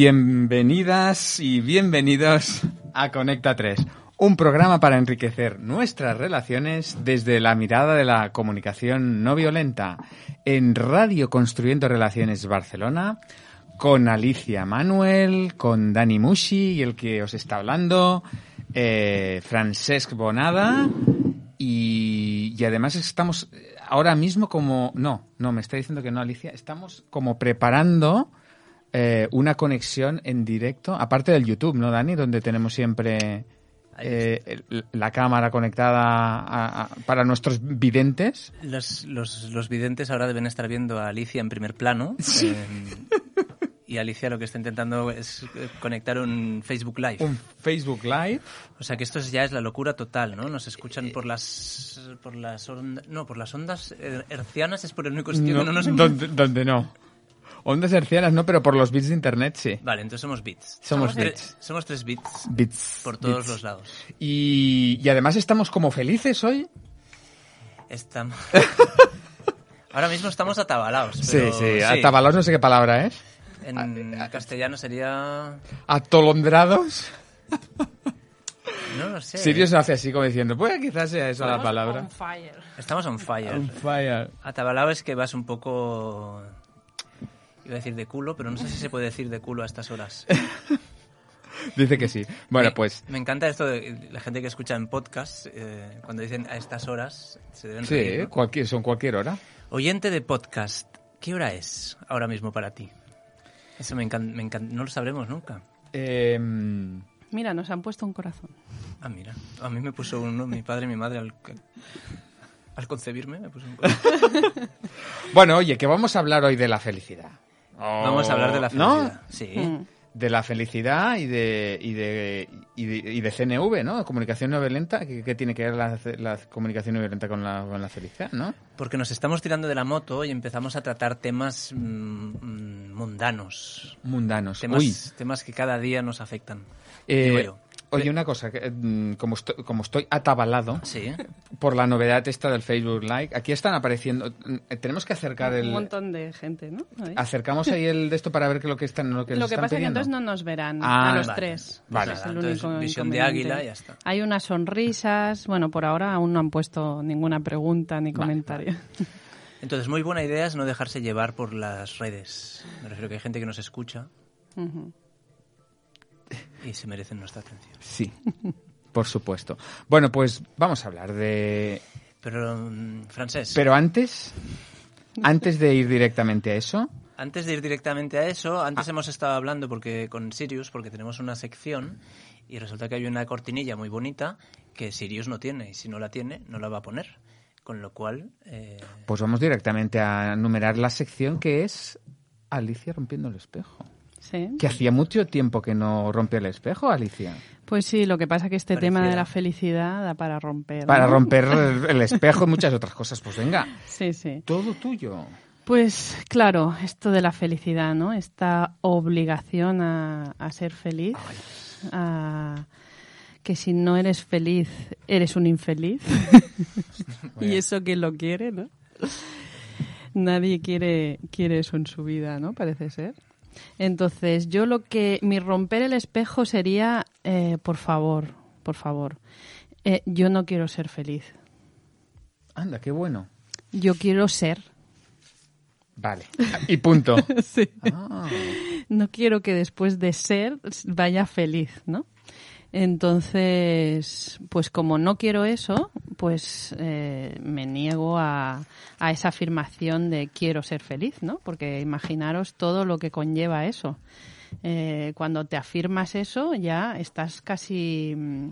Bienvenidas y bienvenidos a Conecta 3, un programa para enriquecer nuestras relaciones desde la mirada de la comunicación no violenta en Radio Construyendo Relaciones Barcelona con Alicia Manuel, con Dani Mushi y el que os está hablando, eh, Francesc Bonada y, y además estamos ahora mismo como... No, no, me está diciendo que no, Alicia. Estamos como preparando eh, una conexión en directo, aparte del YouTube, ¿no, Dani? Donde tenemos siempre eh, la cámara conectada a- a- para nuestros videntes. Los, los, los videntes ahora deben estar viendo a Alicia en primer plano. eh, y Alicia lo que está intentando es eh, conectar un Facebook Live. Un Facebook Live. O sea que esto es- ya es la locura total, ¿no? Nos escuchan por las por las ondas, no, por las ondas her- hercianas es por el único sitio No, que no nos donde, donde no. Ondas hercianas no, pero por los bits de internet sí. Vale, entonces somos bits. Somos bits. somos tres bits Bits. por todos bits. los lados. Y, y además estamos como felices hoy. Estamos Ahora mismo estamos atabalados. Sí, pero sí. Atabalaos no sé qué palabra es. En castellano sería Atolondrados. no lo sé. Sirius hace así como diciendo, pues quizás sea eso la Estamos palabra. on fire. Estamos on fire. On fire. Atabalao es que vas un poco. Iba a decir de culo, pero no sé si se puede decir de culo a estas horas. Dice que sí. Bueno, Me- pues Me encanta esto de la gente que escucha en podcast, eh, cuando dicen a estas horas, se deben sí, reír, ¿no? cualquier, son cualquier hora. Oyente de podcast, ¿qué hora es ahora mismo para ti? Eso me encanta, me encanta. no lo sabremos nunca. Eh, Mira, nos han puesto un corazón. Ah, mira, a mí me puso uno, mi padre y mi madre al, al concebirme, me puso un corazón. bueno, oye, que vamos a hablar hoy de la felicidad. Vamos a hablar de la ¿No? felicidad. Sí. Mm. De la felicidad y de, y de, y de, y de CNV, ¿no? Comunicación no violenta. ¿Qué, qué tiene que ver la, la comunicación no violenta con la, con la felicidad, no? Porque nos estamos tirando de la moto y empezamos a tratar temas mm, mm, mundanos. Mundanos. Temas, Uy, temas que cada día nos afectan. eh, digo yo. Oye, una cosa, que, mm, como, estoy, como estoy atabalado Sí. por la novedad esta del Facebook Live, aquí están apareciendo... mm, Tenemos que acercar el... Un montón de gente, ¿no? Ahí. Acercamos ahí el de esto para ver qué lo que están lo que, Lo que están pasa es que pidiendo. entonces no nos verán Ah, a los vale. tres. Vale. Ese es Nada, el entonces, único visión de águila, ya está. Hay unas sonrisas. Bueno, por ahora aún no han puesto ninguna pregunta ni comentario. Entonces, muy buena idea es no dejarse llevar por las redes. Me refiero que hay gente que nos escucha Ujú. Y se merecen nuestra atención. Sí, por supuesto. Bueno, pues vamos a hablar de... Pero, mm, Francés, Pero antes, antes de ir directamente a eso, antes de ir directamente a eso, antes Ah. hemos estado hablando porque con Sirius, porque tenemos una sección y resulta que hay una cortinilla muy bonita que Sirius no tiene y si no la tiene, no la va a poner. Con lo cual, eh, pues vamos directamente a numerar la sección que es Alicia rompiendo el espejo. Sí. Que hacía mucho tiempo que no rompe el espejo, Alicia. Pues sí, lo que pasa es que este tema de la felicidad da para romper. Para romper el espejo y muchas otras cosas. Pues venga, Sí, sí. todo tuyo. Pues claro, esto de la felicidad, ¿no? Esta obligación a, a ser feliz, a que si no eres feliz, eres un infeliz. y eso quién lo quiere, ¿no? Nadie quiere, quiere eso en su vida, ¿no? Parece ser. Entonces, yo lo que. Mi romper el espejo sería, eh, por favor, por favor, eh, yo no quiero ser feliz. Anda, qué bueno. Yo quiero ser. Vale. Y punto. Sí. Ah, no quiero que después de ser vaya feliz, ¿no? Entonces, pues como no quiero eso, pues eh, me niego a, a esa afirmación de quiero ser feliz, ¿no? Porque imaginaros todo lo que conlleva eso. Eh, cuando te afirmas eso, ya estás casi mm,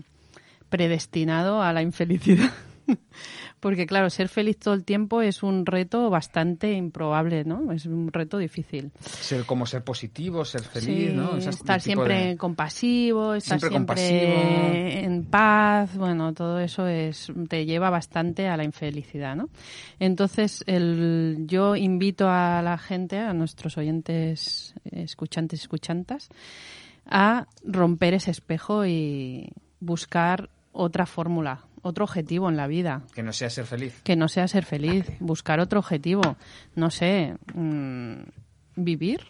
predestinado a la infelicidad. Porque claro, ser feliz todo el tiempo es un reto bastante improbable, ¿no? Es un reto difícil. ser como ser positivo, ser feliz, Sí, ¿no? Esas estar siempre de- compasivo, estar Siempre siempre, compasivo. en paz, bueno, todo eso es te lleva bastante a la infelicidad, ¿no? Entonces, el, yo invito a la gente, a nuestros oyentes, escuchantes y escuchantas, a romper ese espejo y buscar otra fórmula, otro objetivo en la vida Que no sea ser feliz. que no sea ser feliz, buscar otro objetivo, no sé, mm, vivir,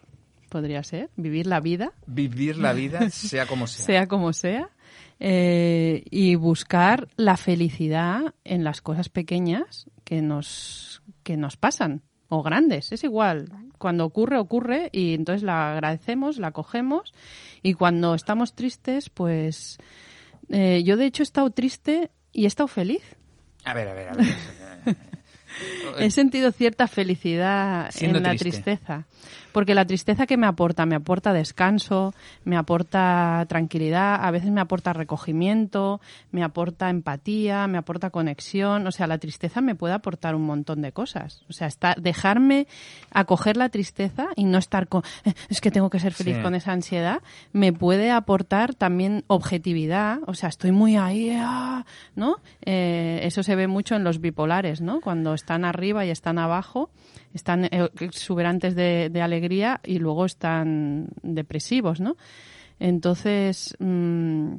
podría ser, vivir la vida. Vivir la vida sea como sea. sea como sea. Eh, y buscar la felicidad en las cosas pequeñas que nos, que nos pasan, o grandes, es igual. Cuando ocurre, ocurre, y entonces la agradecemos, la cogemos, y cuando estamos tristes, pues eh, yo de hecho he estado triste y he estado feliz. A ver, a ver, a ver. He sentido cierta felicidad Siendo en la triste. tristeza. Porque la tristeza que me aporta, me aporta descanso, me aporta tranquilidad, a veces me aporta recogimiento, me aporta empatía, me aporta conexión. O sea, la tristeza me puede aportar un montón de cosas. O sea, está, dejarme acoger la tristeza y no estar con, "Eh, es que tengo que ser feliz Sí. con esa ansiedad, me puede aportar también objetividad. O sea, estoy muy ahí, ah, ¿no? Eh, eso se ve mucho en los bipolares, ¿no? Cuando están arriba y están abajo, están eh, exuberantes de, de alegría y luego están depresivos, ¿no? Entonces, mm,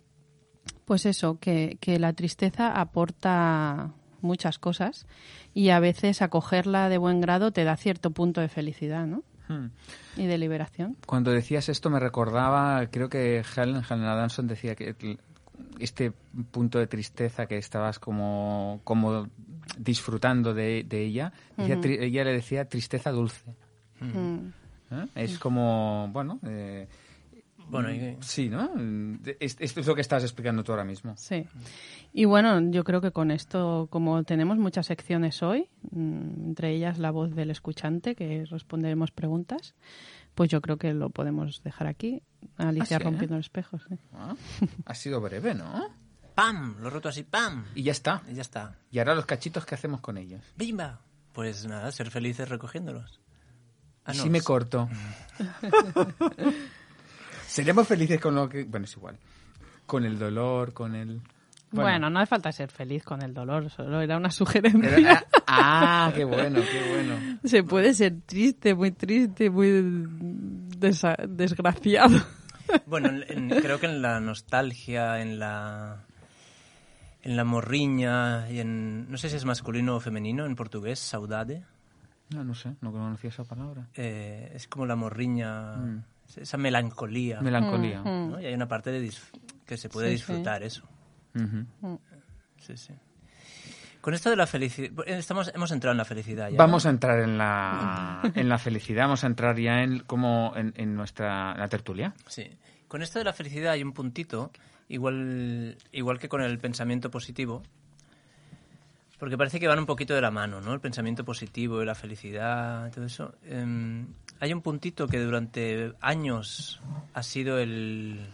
pues eso, que, que la tristeza aporta muchas cosas y a veces acogerla de buen grado te da cierto punto de felicidad, ¿no? Hmm. Y de liberación. Cuando decías esto me recordaba, creo que Helen, Helen Adamson decía que este punto de tristeza que estabas como, como disfrutando de, de ella, ella le decía tristeza dulce. Mm. ¿eh? Es como, bueno, eh, Bueno, y- sí, ¿no? Es- Esto es lo que estás explicando tú ahora mismo. Sí. Y bueno, yo creo que con esto, como tenemos muchas secciones hoy, mm, entre ellas la voz del escuchante, que responderemos preguntas, pues yo creo que lo podemos dejar aquí. Alicia ¿Ah, sí? rompiendo el espejo. sí. Ah, Ha sido breve, ¿no? ¡pam! Lo he roto así, ¡pam! Y ya está. Y ya está. Y ahora los cachitos, ¿qué hacemos con ellos? ¡Bimba! Pues nada, ser felices recogiéndolos. Ah, ¿Y no, si me corto? Seríamos felices con lo que... Bueno, es igual. Con el dolor, con el... Bueno, no hace falta ser feliz con el dolor, solo era una sugerencia. Era- ah, qué bueno, qué bueno. Se puede ser triste, muy triste, muy desa- desgraciado. Bueno, en- en- creo que en la nostalgia, en la en la morriña y en no sé si es masculino o femenino en portugués, saudade, No, no sé, no conocía esa palabra. eh, es como la morriña, Mm. esa melancolía, Melancolía. Mm, ¿no? Y hay una parte de que se puede Sí, disfrutar eso. Ujú. Sí, sí. Con esto de la felicidad, estamos hemos entrado en la felicidad ya. Vamos a entrar en la, en la felicidad, vamos a entrar ya en como en, en nuestra la tertulia. Sí. Con esto de la felicidad hay un puntito, igual, igual que con el pensamiento positivo, porque parece que van un poquito de la mano, ¿no? El pensamiento positivo y la felicidad, todo eso. Em, hay un puntito que durante años ha sido el,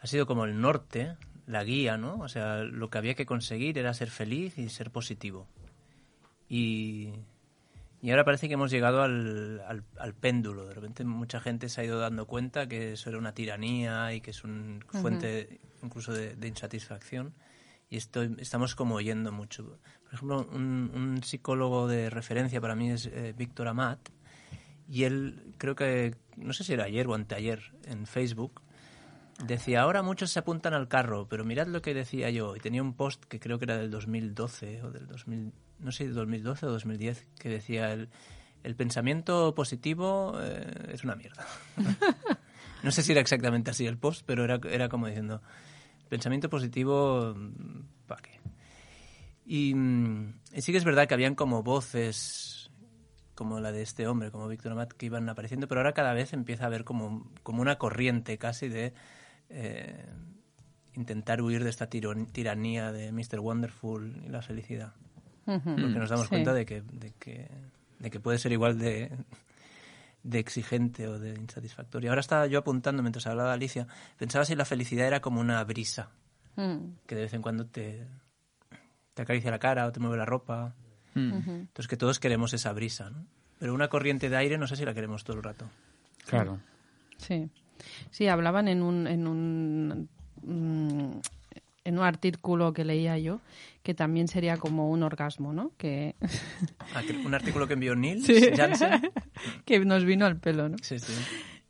ha sido como el norte, la guía, ¿no? O sea, lo que había que conseguir era ser feliz y ser positivo. Y, y ahora parece que hemos llegado al, al, al péndulo. De repente mucha gente se ha ido dando cuenta que eso era una tiranía y que es una fuente incluso de, de insatisfacción. Y estoy, estamos como oyendo mucho. Por ejemplo, un, un psicólogo de referencia para mí es eh, Víctor Amat. Y él, creo que, no sé si era ayer o anteayer, en Facebook, decía, ahora muchos se apuntan al carro, pero mirad lo que decía yo. Y tenía un post que creo que era del 2012 o del 2000, no sé, 2012 o 2010, que decía, el, el pensamiento positivo eh, es una mierda. no sé si era exactamente así el post, pero era, era como diciendo, pensamiento positivo, ¿para qué? Y, mm, y sí que es verdad que habían como voces como la de este hombre, como Víctor Amat, que iban apareciendo, pero ahora cada vez empieza a haber como, como una corriente casi de eh, intentar huir de esta tiranía de Mr. Wonderful y la felicidad. Ujú. Porque nos damos Sí. cuenta de que, de, que, de que puede ser igual de, de exigente o de insatisfactoria. Ahora estaba yo apuntando mientras hablaba Alicia, pensaba si la felicidad era como una brisa, Mm, que de vez en cuando te, te acaricia la cara o te mueve la ropa. Mm, Entonces que todos queremos esa brisa, ¿no? Pero una corriente de aire no sé si la queremos todo el rato. Claro. Sí. Sí, hablaban en un, en un mm, en un artículo que leía yo que también sería como un orgasmo, ¿no? Que, Ah, un artículo que envió Neil Sí. Jansen. que nos vino al pelo, ¿no? Sí, sí.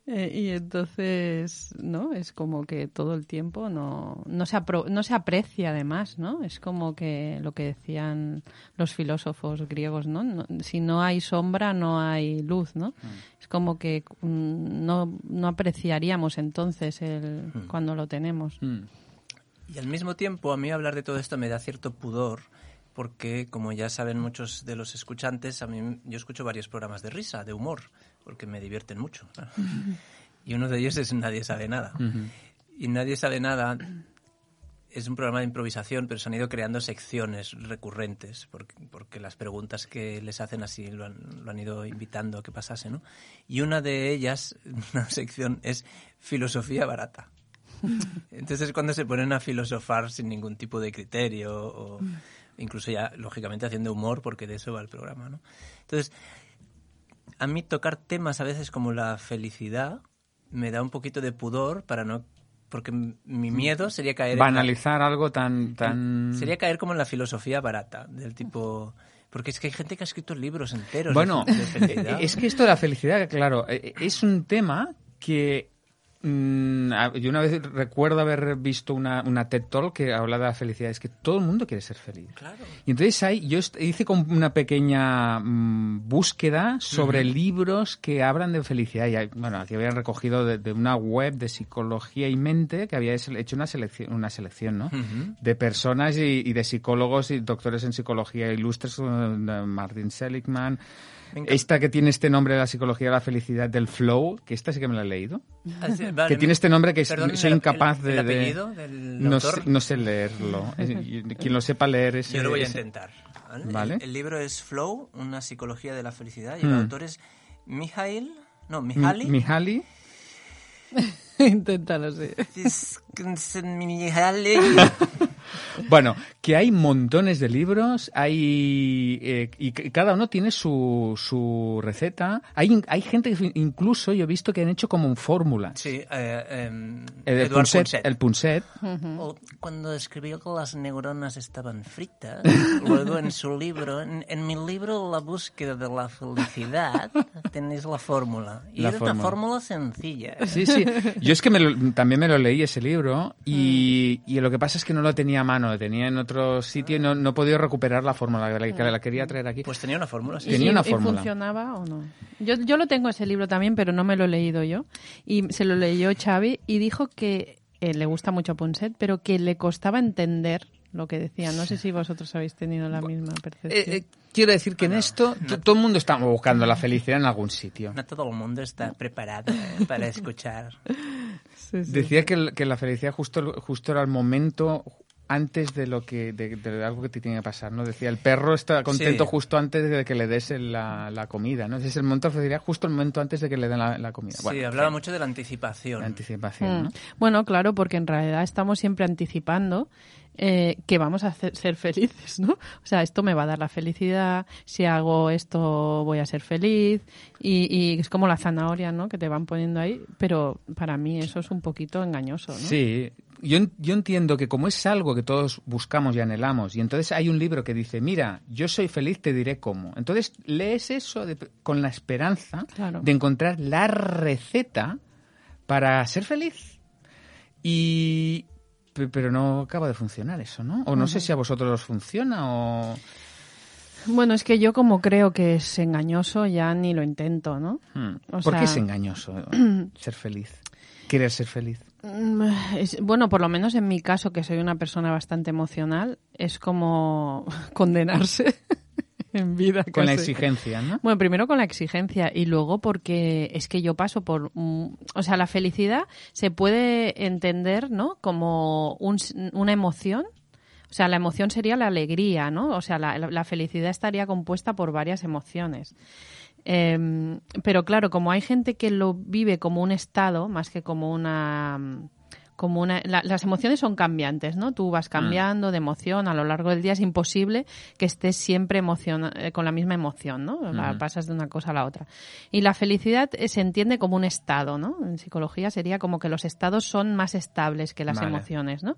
Eh, y entonces, ¿no? Es como que todo el tiempo no, no, se no se aprecia además, ¿no? Es como que lo que decían los filósofos griegos, ¿no? si no hay sombra, no hay luz, ¿no? Mm. Es como que mm, no, no apreciaríamos entonces el, mm. cuando lo tenemos. Y al mismo tiempo, a mí hablar de todo esto me da cierto pudor, porque, como ya saben muchos de los escuchantes, a mí yo escucho varios programas de risa, de humor porque me divierten mucho. Y uno de ellos es Nadie sabe nada. Y Nadie sabe nada es un programa de improvisación, pero se han ido creando secciones recurrentes, porque, porque las preguntas que les hacen así lo han, ido invitando a que pasase, ¿no? Y una de ellas, una sección, es filosofía barata. Entonces cuando se ponen a filosofar sin ningún tipo de criterio, o incluso ya, lógicamente, haciendo humor, porque de eso va el programa, ¿no? Entonces, a mí tocar temas a veces como la felicidad me da un poquito de pudor para no porque mi miedo sería caer banalizar algo tan tan sería caer como en la filosofía barata del tipo porque es que hay gente que ha escrito libros enteros bueno es que esto de la felicidad claro e, e, es un tema que Mm, yo una vez recuerdo haber visto una, una TED Talk que habla de la felicidad. Es que todo el mundo quiere ser feliz. Y entonces ahí yo hice como una pequeña mm, búsqueda sobre libros que hablan de felicidad. Y bueno, aquí habían recogido de, una web de psicología y mente que había hecho una selección, una selección ¿no? de personas y, de psicólogos y doctores en psicología ilustres, Martin Seligman. Esta que tiene este nombre de la psicología de la felicidad del flow, que esta sí que me la he leído. Ah, que tiene este nombre que soy incapaz de... no, sé, leerlo. Quien lo sepa leer es... Yo lo voy a intentar. El, libro es Flow, una psicología de la felicidad, y el mm. autor es Mijail... No, Mihaly. Mihaly. Inténtalo, sí. Bueno, que hay montones de libros, hay eh, y cada uno tiene su, su receta. Hay, hay gente que incluso yo he visto que han hecho como un fórmula. Sí, eh, em, el, punset, el punset. cuando escribió que las neuronas estaban fritas, luego en su libro, en, mi libro La búsqueda de la felicidad, tenéis la fórmula. Y la es una fórmula sencilla. Sí, sí. Yo es que también me lo leí ese libro y, y lo que pasa es que no lo tenía mano, lo tenía en otro sitio y no, no he podido recuperar la fórmula, que la, la quería traer aquí. Pues tenía una fórmula, sí. Tenía una fórmula. funcionaba o no? Yo, yo lo tengo ese libro también, pero no me lo he leído yo. Y se lo leyó Xavi y dijo que eh, le gusta mucho Ponset, pero que le costaba entender lo que decía. No sé si vosotros habéis tenido la misma percepción. Eh, eh, quiero decir que en esto todo el mundo está buscando la felicidad en algún sitio. No todo el mundo está preparado para escuchar. Decía que, que, la felicidad justo, justo era el momento antes de lo que de, algo que te tiene que pasar, ¿no? Decía, el perro está contento justo antes de que le des la, la comida, ¿no? Es el momento de felicidad justo el momento antes de que le den la, comida. sí, hablaba mucho de la anticipación. anticipación, ¿no? Mm. Bueno, claro, porque en realidad estamos siempre anticipando eh, que vamos a ser felices, ¿no? O sea, esto me va a dar la felicidad, si hago esto voy a ser feliz y, y, es como la zanahoria, ¿no? Que te van poniendo ahí, pero para mí eso es un poquito engañoso, ¿no? Sí, yo, yo entiendo que como es algo que todos buscamos y anhelamos, y entonces hay un libro que dice, mira, yo soy feliz, te diré cómo. Entonces lees eso con la esperanza de encontrar la receta para ser feliz. Y, pero no acaba de funcionar eso, ¿no? O no sé si a vosotros os funciona o... Bueno, es que yo como creo que es engañoso ya ni lo intento, ¿no? Hmm. ¿Por qué es engañoso ser feliz? ¿Quieres ser feliz? Mm, bueno, por lo menos en mi caso, que soy una persona bastante emocional, es como condenarse en vida. Con la exigencia, ¿no? Bueno, primero con la exigencia y luego porque es que yo paso por... o sea, la felicidad se puede entender, ¿no? Como una emoción. O sea, la emoción sería la alegría, ¿no? O sea, la felicidad estaría compuesta por varias emociones. Em, pero claro, como hay gente que lo vive como un estado más que como una como una las emociones son cambiantes, ¿no? Tú vas mm. cambiando de emoción a lo largo del día, es imposible que estés siempre eh, con la misma emoción, ¿no? La pasas de una cosa a la otra. Y la felicidad eh, se entiende como un estado, ¿no? En psicología sería como que los estados son más estables que las emociones, ¿no?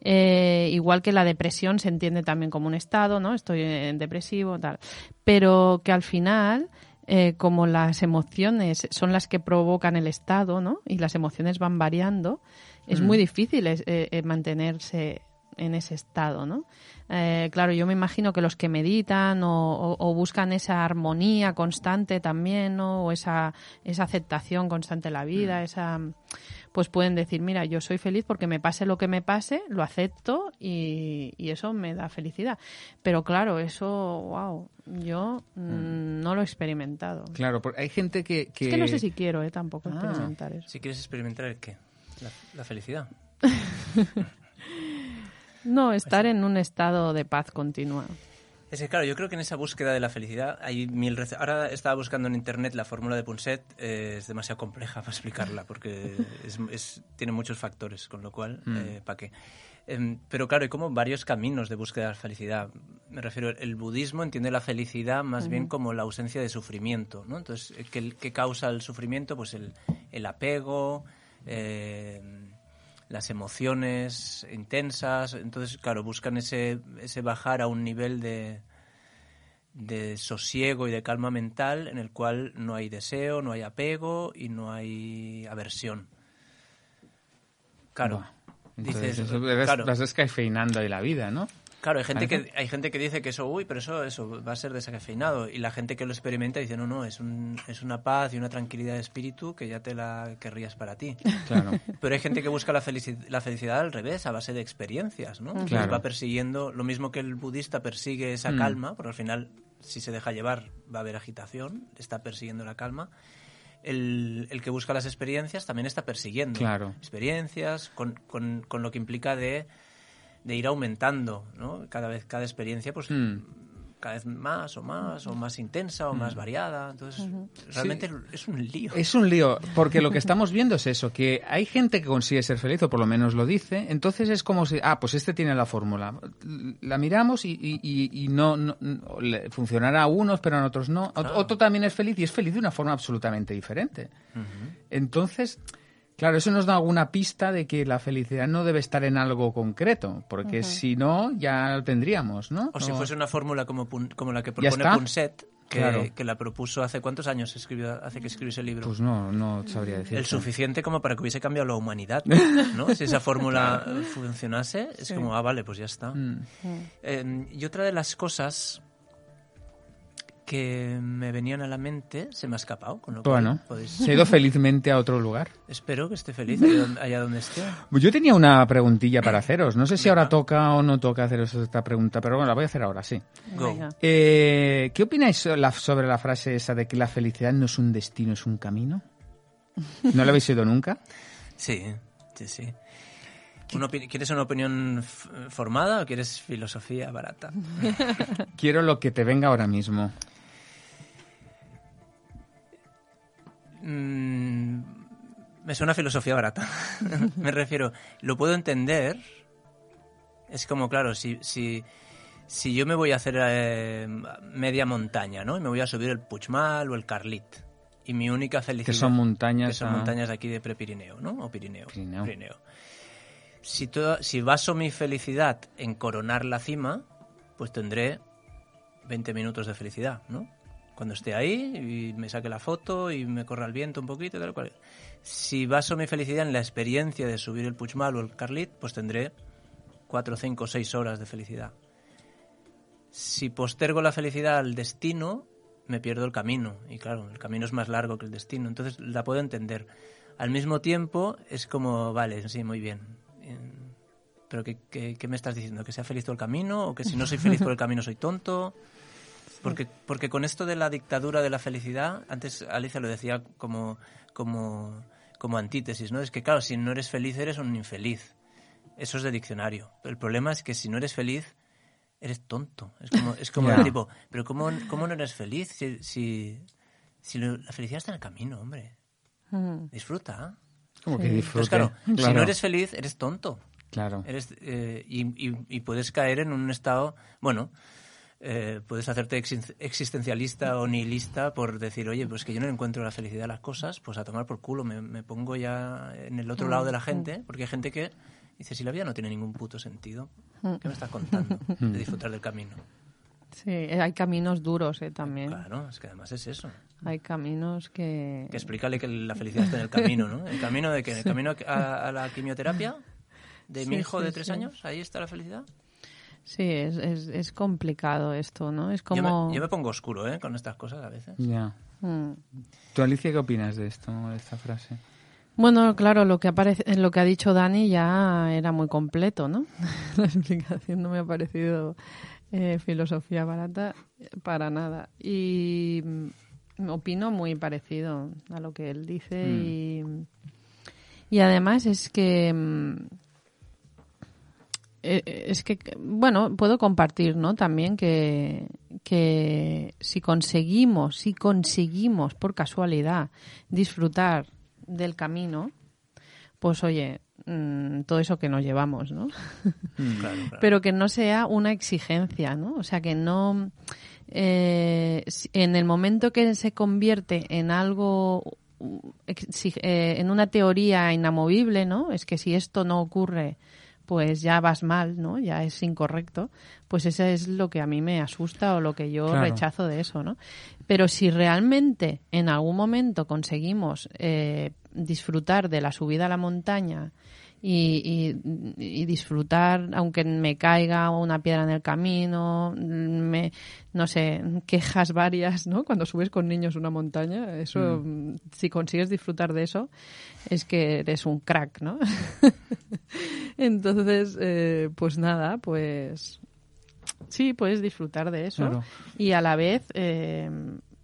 Eh, igual que la depresión se entiende también como un estado, ¿no? Estoy en depresivo, tal. Pero que al final eh, como las emociones son las que provocan el estado, ¿no? Y las emociones van variando, es Mm. muy difícil es- eh, eh, mantenerse en ese estado, ¿no? Eh, claro, yo me imagino que los que meditan o, o- o buscan esa armonía constante también, ¿no? O esa, esa aceptación constante de la vida, Mm. esa pues pueden decir, mira, yo soy feliz porque me pase lo que me pase, lo acepto y, y eso me da felicidad. Pero claro, eso, wow, yo mm, no lo he experimentado. Claro, porque hay gente que... que... Es que no sé si quiero eh, tampoco Ah. experimentar eso. Si quieres experimentar el qué? La, la felicidad. No, estar en un estado de paz continua. Es que claro, yo creo que en esa búsqueda de la felicidad hay mil recetas. Ahora estaba buscando en internet la fórmula de Punset, eh, es demasiado compleja para explicarla porque es, es- tiene muchos factores, con lo cual, ¿para qué? Em, pero claro, hay como varios caminos de búsqueda de la felicidad. Me refiero, el budismo entiende la felicidad más bien como la ausencia de sufrimiento, ¿no? Entonces, eh, ¿qué, qué causa el sufrimiento? Pues el, el apego, eh, las emociones intensas. Entonces, claro, buscan ese, ese bajar a un nivel de, de sosiego y de calma mental en el cual no hay deseo, no hay apego y no hay aversión. Claro. Entonces, Dices, eso claro, vas descafeinando ahí la vida, ¿no? Claro, hay gente que hay gente que dice que eso, uy, pero eso eso va a ser descafeinado y la gente que lo experimenta dice, "No, no, es un, es una paz y una tranquilidad de espíritu que ya te la querrías para ti." Claro. Pero hay gente que busca la, felici- la felicidad al revés, a base de experiencias, ¿no? Entonces Claro. va persiguiendo lo mismo que el budista persigue esa Mm. calma, porque al final, si se deja llevar, va a haber agitación, está persiguiendo la calma. El, el que busca las experiencias también está persiguiendo Claro. experiencias, con, con- con lo que implica de, de ir aumentando, ¿no? Cada vez, cada experiencia, pues Mm. cada vez más o más, o más intensa o más variada. Entonces, realmente es un lío. Es un lío, porque lo que estamos viendo es eso, que hay gente que consigue ser feliz, o por lo menos lo dice, entonces es como si, ah, pues este tiene la fórmula. La miramos y, y- y- y no, no- no- le funcionará a unos, pero a otros no. Claro. Otro también es feliz y es feliz de una forma absolutamente diferente. Entonces, claro, eso nos da alguna pista de que la felicidad no debe estar en algo concreto, porque si no, ya lo tendríamos, ¿no? O si fuese una fórmula como, Pun- como la que propone. Punset, que, Claro. que la propuso hace cuántos años escribió, hace que escribió ese libro. Pues no, no sabría decir. el suficiente como para que hubiese cambiado la humanidad, ¿no? Si esa fórmula funcionase, es como, ah, vale, pues ya está. Mm. Eh, y otra de las cosas que me venían a la mente se me ha escapado, con lo cual Bueno, podéis- se ha ido felizmente a otro lugar. espero que esté feliz allá donde, esté. Yo tenía una preguntilla para haceros. No sé si ahora toca o no toca haceros esta pregunta, pero bueno, la voy a hacer ahora, sí. Eh, ¿Qué opináis sobre la frase esa de que la felicidad no es un destino, es un camino? ¿No la habéis oído nunca? Sí, sí, sí. Una ¿Quieres una opinión formada o quieres filosofía barata? Quiero lo que te venga ahora mismo. Mm, me suena filosofía barata. me refiero, lo puedo entender. Es como, claro, si, si, si yo me voy a hacer eh, media montaña, ¿no? Y me voy a subir el Puigmal o el Carlit. Y mi única felicidad... Que son montañas. que son a- montañas de aquí de Prepirineo, ¿no? O Pirineo. Pirineo. Si, to- si baso mi felicidad en coronar la cima, pues tendré 20 minutos de felicidad, ¿no? Cuando esté ahí y me saque la foto y me corra el viento un poquito, tal cual. Si baso mi felicidad en la experiencia de subir el Puigmal o el Carlit, pues tendré 4, 5, 6 horas de felicidad. Si postergo la felicidad al destino, me pierdo el camino. Y claro, el camino es más largo que el destino. Entonces la puedo entender. Al mismo tiempo, es como, vale, sí, muy bien. Pero ¿qué, qué, qué me estás diciendo? ¿Que sea feliz todo el camino? ¿O que si no soy feliz por el camino soy tonto? Porque, porque con esto de la dictadura de la felicidad, antes Alicia lo decía como, como, como antítesis, ¿no? Es que claro, si no eres feliz eres un infeliz. Eso es de diccionario. El problema es que si no eres feliz, eres tonto. Es como, es como Ya. el tipo, pero ¿cómo, cómo no eres feliz si, si, si lo- la felicidad está en el camino, hombre? Mm. Disfruta. Como que Sí. disfrute. Entonces, claro, si Claro, no eres feliz, eres tonto. Claro. Eres, eh, y, y- y puedes caer en un estado, bueno, eh, puedes hacerte existencialista o nihilista por decir, oye, pues que yo no encuentro la felicidad de las cosas, pues a tomar por culo, me, me pongo ya en el otro lado de la gente, porque hay gente que dice, si la vida no tiene ningún puto sentido, ¿qué me estás contando de disfrutar del camino? Sí, eh, hay caminos duros eh, también. Claro, es que además es eso. Hay caminos que... Que explícale que la felicidad está en el camino, ¿no? ¿El camino de qué? ¿El camino a, a la quimioterapia? ¿De mi hijo sí, de tres sí. años? ¿Ahí está la felicidad? Sí, es, es, es complicado esto, ¿no? Es Yo, como... me, yo me pongo oscuro, ¿eh? Con estas cosas a veces. Ya. Mm. ¿Tú, Alicia, qué opinas de esto, de esta frase? Bueno, claro, lo que aparece, lo que ha dicho Dani ya era muy completo, ¿no? La explicación no me ha parecido eh, filosofía barata para nada. Y mm, opino muy parecido a lo que él dice y, y además es que mm, es que bueno puedo compartir no también que que si conseguimos si conseguimos por casualidad disfrutar del camino pues oye mm, todo eso que nos llevamos no Claro, claro. pero que no sea una exigencia, ¿no? O sea, que no... eh, en el momento que se convierte en algo, eh, en una teoría inamovible, ¿no? Es que si esto no ocurre, pues ya vas mal, ¿no? Ya es incorrecto. Pues eso es lo que a mí me asusta o lo que yo Claro. rechazo de eso, ¿no? Pero si realmente en algún momento conseguimos eh, disfrutar de la subida a la montaña y, y- y disfrutar, aunque me caiga una piedra en el camino, me, no sé, quejas varias, ¿no? Cuando subes con niños una montaña, eso, si consigues disfrutar de eso, es que eres un crack, ¿no? Entonces, eh, pues nada, pues sí, puedes disfrutar de eso Claro. y a la vez, eh,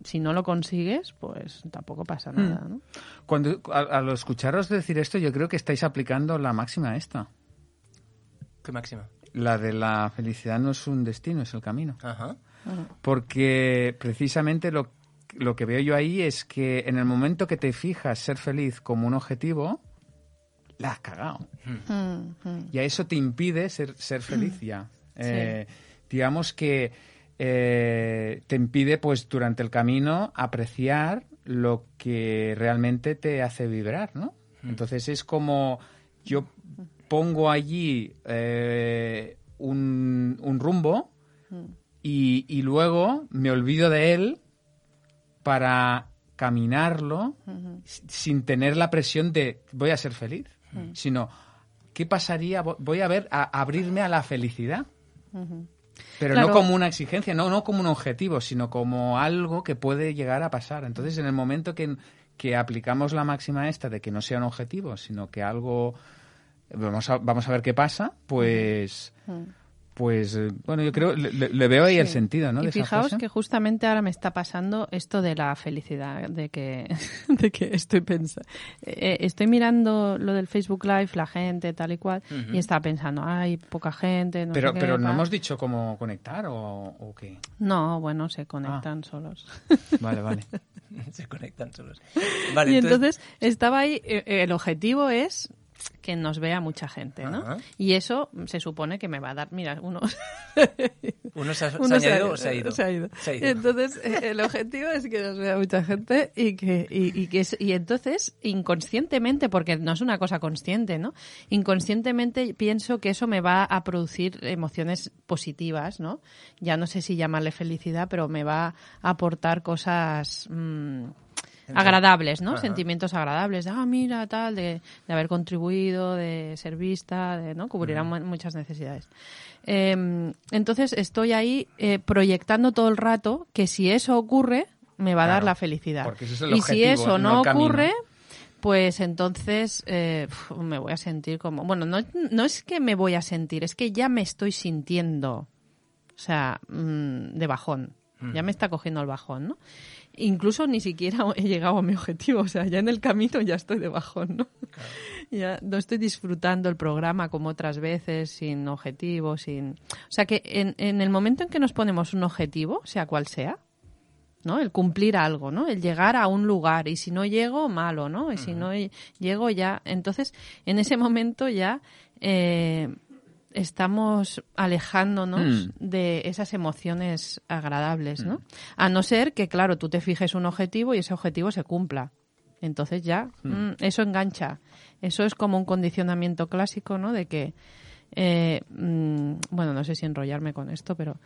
si no lo consigues, pues tampoco pasa nada, ¿no? Cuando, al, al escucharos decir esto, yo creo que estáis aplicando la máxima esta. ¿Qué máxima? La de la felicidad no es un destino, es el camino. Ajá. Porque precisamente lo, lo que veo yo ahí es que en el momento que te fijas ser feliz como un objetivo, la has cagado. Mm, mm. Y a eso te impide ser, ser feliz ya. Eh, digamos que eh, te impide, pues, durante el camino apreciar lo que realmente te hace vibrar, ¿no? Entonces es como yo pongo allí eh, un, un rumbo y, y luego me olvido de él para caminarlo s- sin tener la presión de voy a ser feliz, sino ¿qué pasaría? Vo- Voy a ver, a abrirme a la felicidad. Pero Claro. no como una exigencia, no, no como un objetivo, sino como algo que puede llegar a pasar. Entonces, en el momento que, que aplicamos la máxima esta de que no sea un objetivo, sino que algo vamos a, vamos a ver qué pasa, pues, pues eh, bueno, yo creo, le, veo ahí el sentido, ¿no? Y de esa fijaos frase. que justamente ahora me está pasando esto de la felicidad, de que, de que estoy pensando, estoy mirando lo del Facebook Live, la gente, tal y cual, y estaba pensando, hay poca gente, no pero sé qué, pero no hemos dicho cómo conectar o, o qué. No, bueno, se Ah. conectan solos. Vale, vale. Se conectan solos. Vale, y entonces, estaba ahí, eh, el objetivo es que nos vea mucha gente, ¿no? Ajá. Y eso se supone que me va a dar, mira, unos ¿Uno se ha, se ha Uno añadido o se ha ido? Se ha ido. Se ha ido. Entonces, eh, el objetivo es que nos vea mucha gente y que, y, y que es- y entonces, inconscientemente, porque no es una cosa consciente, ¿no? Inconscientemente pienso que eso me va a producir emociones positivas, ¿no? Ya no sé si llamarle felicidad, pero me va a aportar cosas, mm, agradables, ¿no? Ajá. Sentimientos agradables, de, ah, mira, tal, de, de haber contribuido, de ser vista, de, ¿no? Cubrirán mu- muchas necesidades. Eh, entonces estoy ahí eh, proyectando todo el rato que si eso ocurre, me va a dar la felicidad. es y si eso no ocurre, pues entonces eh, me voy a sentir como... Bueno, no, no es que me voy a sentir, es que ya me estoy sintiendo, o sea, mm, de bajón. Ya me está cogiendo el bajón, ¿no? Incluso ni siquiera he llegado a mi objetivo, o sea, ya en el camino ya estoy de bajón, ¿no? Ya no estoy disfrutando el programa como otras veces, sin objetivo, sin... O sea que en, en el momento en que nos ponemos un objetivo, sea cual sea, ¿no? El cumplir algo, ¿no? El llegar a un lugar y si no llego, malo, ¿no? Y si no ll- llego ya, entonces en ese momento ya eh, estamos alejándonos Mm. de esas emociones agradables, ¿no? A no ser que, claro, tú te fijes un objetivo y ese objetivo se cumpla. Entonces ya, mm, eso engancha. Eso es como un condicionamiento clásico, ¿no? De que, eh, mm, bueno, no sé si enrollarme con esto, pero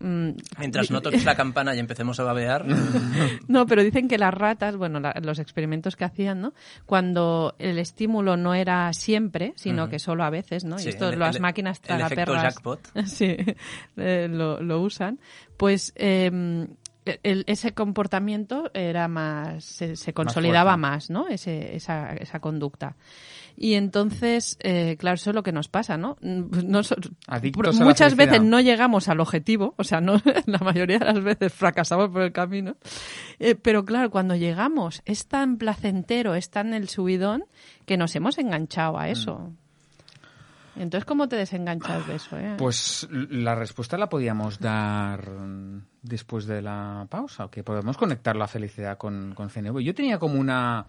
mm, Mientras no toques la campana y empecemos a babear. No, pero dicen que las ratas, bueno, la- los experimentos que hacían, ¿no? Cuando el estímulo no era siempre, sino que solo a veces, ¿no? Sí, y esto el- las el- máquinas tragaperras jackpot. sí, eh, lo, lo usan, pues eh, el- ese comportamiento era más, se, se consolidaba fuerte. más, ¿no? Ese, esa, esa conducta. Y entonces, eh, claro, eso es lo que nos pasa, ¿no? Mm, pues no so- Adictos pr- a la muchas veces no llegamos al objetivo, o sea, no, la mayoría de las veces fracasamos por el camino. Eh, pero claro, cuando llegamos es tan placentero, es tan el subidón que nos hemos enganchado a eso. Entonces, ¿cómo te desenganchas de eso? Eh? Pues la respuesta la podíamos dar mm, después de la pausa, que podemos conectar la felicidad con, con CNV. Yo tenía como una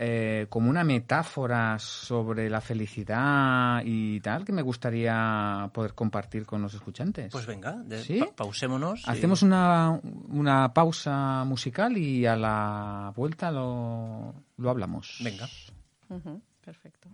eh, como una metáfora sobre la felicidad y tal que me gustaría poder compartir con los escuchantes. Pues venga, de- ¿Sí? pa- pausémonos. y- Hacemos una, una pausa musical y a la vuelta lo, lo hablamos. Venga. Perfecto.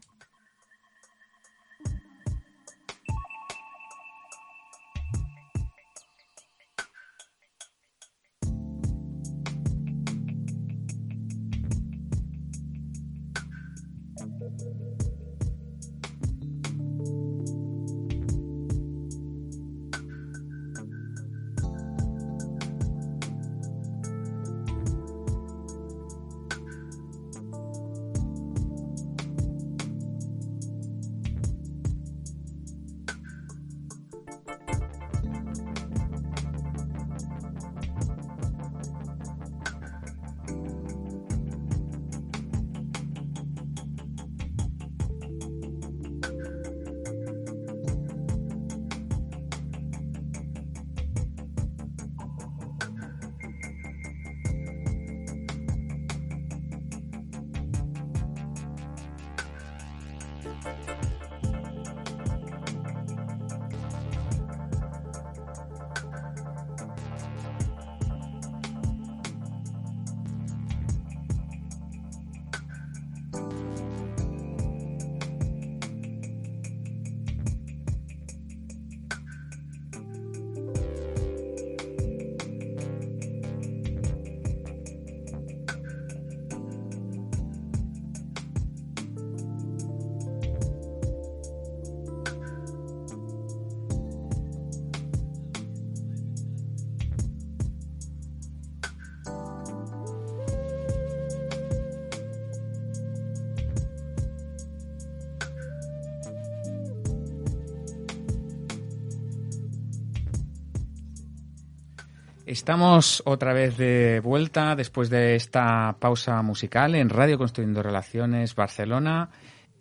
Estamos otra vez de vuelta después de esta pausa musical en Radio Construyendo Relaciones Barcelona.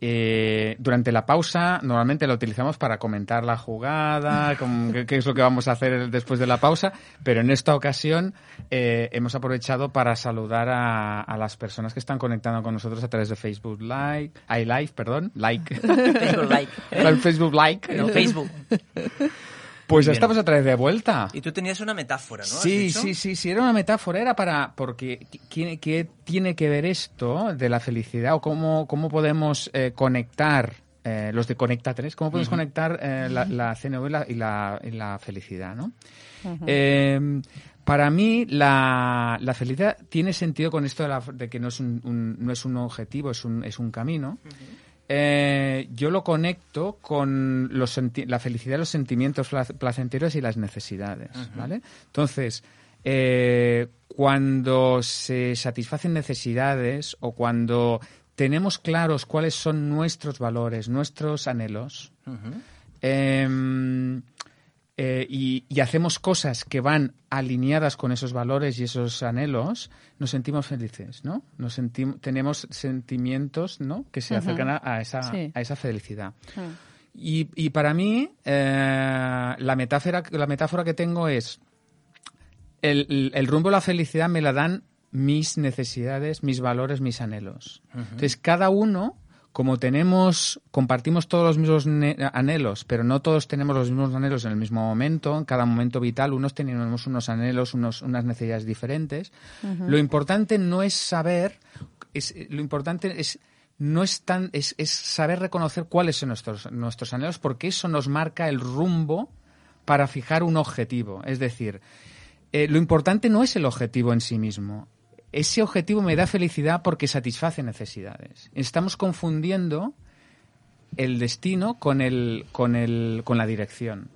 Eh, durante la pausa normalmente la utilizamos para comentar la jugada, con- qué, es lo que vamos a hacer después de la pausa, pero en esta ocasión eh, hemos aprovechado para saludar a, a las personas que están conectando con nosotros a través de Facebook Live, ay, Live, perdón, like, Facebook like. Facebook Like. No, Facebook. Pues Bien. estamos otra vez de vuelta. Y tú tenías una metáfora, ¿no? ¿Has Sí, sí, sí, sí, era una metáfora, era para, porque ¿qué, qué tiene que ver esto de la felicidad o cómo, cómo podemos eh, conectar, eh, los de Conecta 3, cómo podemos conectar eh, la, la CNV y la, y la, y la felicidad, ¿no? Eh, para mí, la, la felicidad tiene sentido con esto de, la- de que no es un, un- no es un objetivo, es un, es un camino. Eh, yo lo conecto con los la felicidad, los sentimientos pla- placenteros y las necesidades, ¿vale? Entonces, eh, cuando se satisfacen necesidades o cuando tenemos claros cuáles son nuestros valores, nuestros anhelos, eh, y, y hacemos cosas que van alineadas con esos valores y esos anhelos, nos sentimos felices, ¿no? Nos sentim- tenemos sentimientos, ¿no? Que se acercan a, a esa, Sí. a esa felicidad. Ah. Y, y para mí, eh, la, metáfora, la metáfora que tengo es, el, el- el rumbo a la felicidad me la dan mis necesidades, mis valores, mis anhelos. Entonces, cada uno, como tenemos, compartimos todos los mismos anhelos, pero no todos tenemos los mismos anhelos en el mismo momento, en cada momento vital, unos tenemos unos anhelos, unos, unas necesidades diferentes. Lo importante no es saber, es, lo importante es no es tan es, es saber reconocer cuáles son nuestros nuestros anhelos porque eso nos marca el rumbo para fijar un objetivo. Es decir, eh, lo importante no es el objetivo en sí mismo. Ese objetivo me da felicidad porque satisface necesidades. Estamos confundiendo el destino con, el, con, el, con la dirección.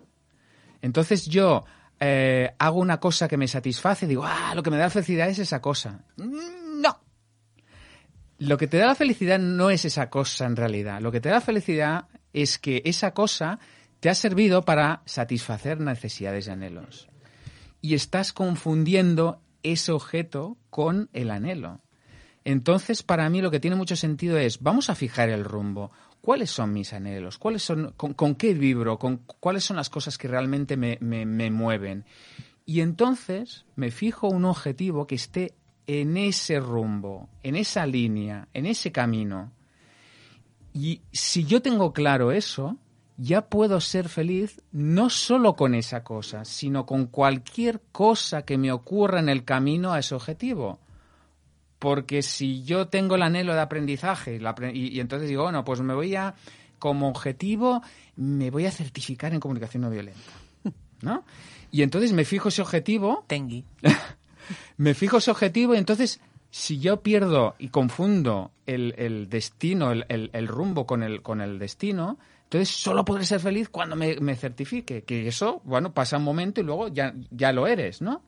Entonces yo eh, hago una cosa que me satisface, digo, ah, lo que me da felicidad es esa cosa. Mm, no. Lo que te da la felicidad no es esa cosa en realidad. Lo que te da felicidad es que esa cosa te ha servido para satisfacer necesidades y anhelos. Y estás confundiendo ese objeto con el anhelo. Entonces, para mí lo que tiene mucho sentido es, vamos a fijar el rumbo. ¿Cuáles son mis anhelos? ¿Cuáles son, con, qué vibro? ¿Cuáles son las cosas que realmente me, me mueven? Y entonces me fijo un objetivo que esté en ese rumbo, en esa línea, en ese camino. Y si yo tengo claro eso, ya puedo ser feliz no solo con esa cosa, sino con cualquier cosa que me ocurra en el camino a ese objetivo. Porque si yo tengo el anhelo de aprendizaje y, entonces digo, bueno, pues me voy a, como objetivo, me voy a certificar en comunicación no violenta. ¿No? Y entonces me fijo ese objetivo. Tengui. me fijo ese objetivo y entonces si yo pierdo y confundo el, destino, el, rumbo con el, con el destino, entonces solo podré ser feliz cuando me, certifique. Que eso, bueno, pasa un momento y luego ya, ya lo eres, ¿no?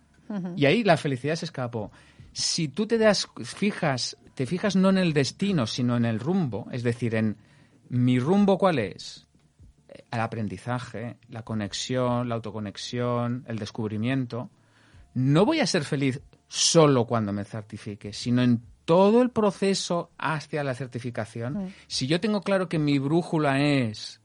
Y ahí la felicidad se escapó si tú te das, fijas, te fijas no en el destino, sino en el rumbo, es decir, en mi rumbo cuál es, el aprendizaje, la conexión, la autoconexión, el descubrimiento, no voy a ser feliz solo cuando me certifique, sino en todo el proceso hacia la certificación. Si yo tengo claro que mi brújula es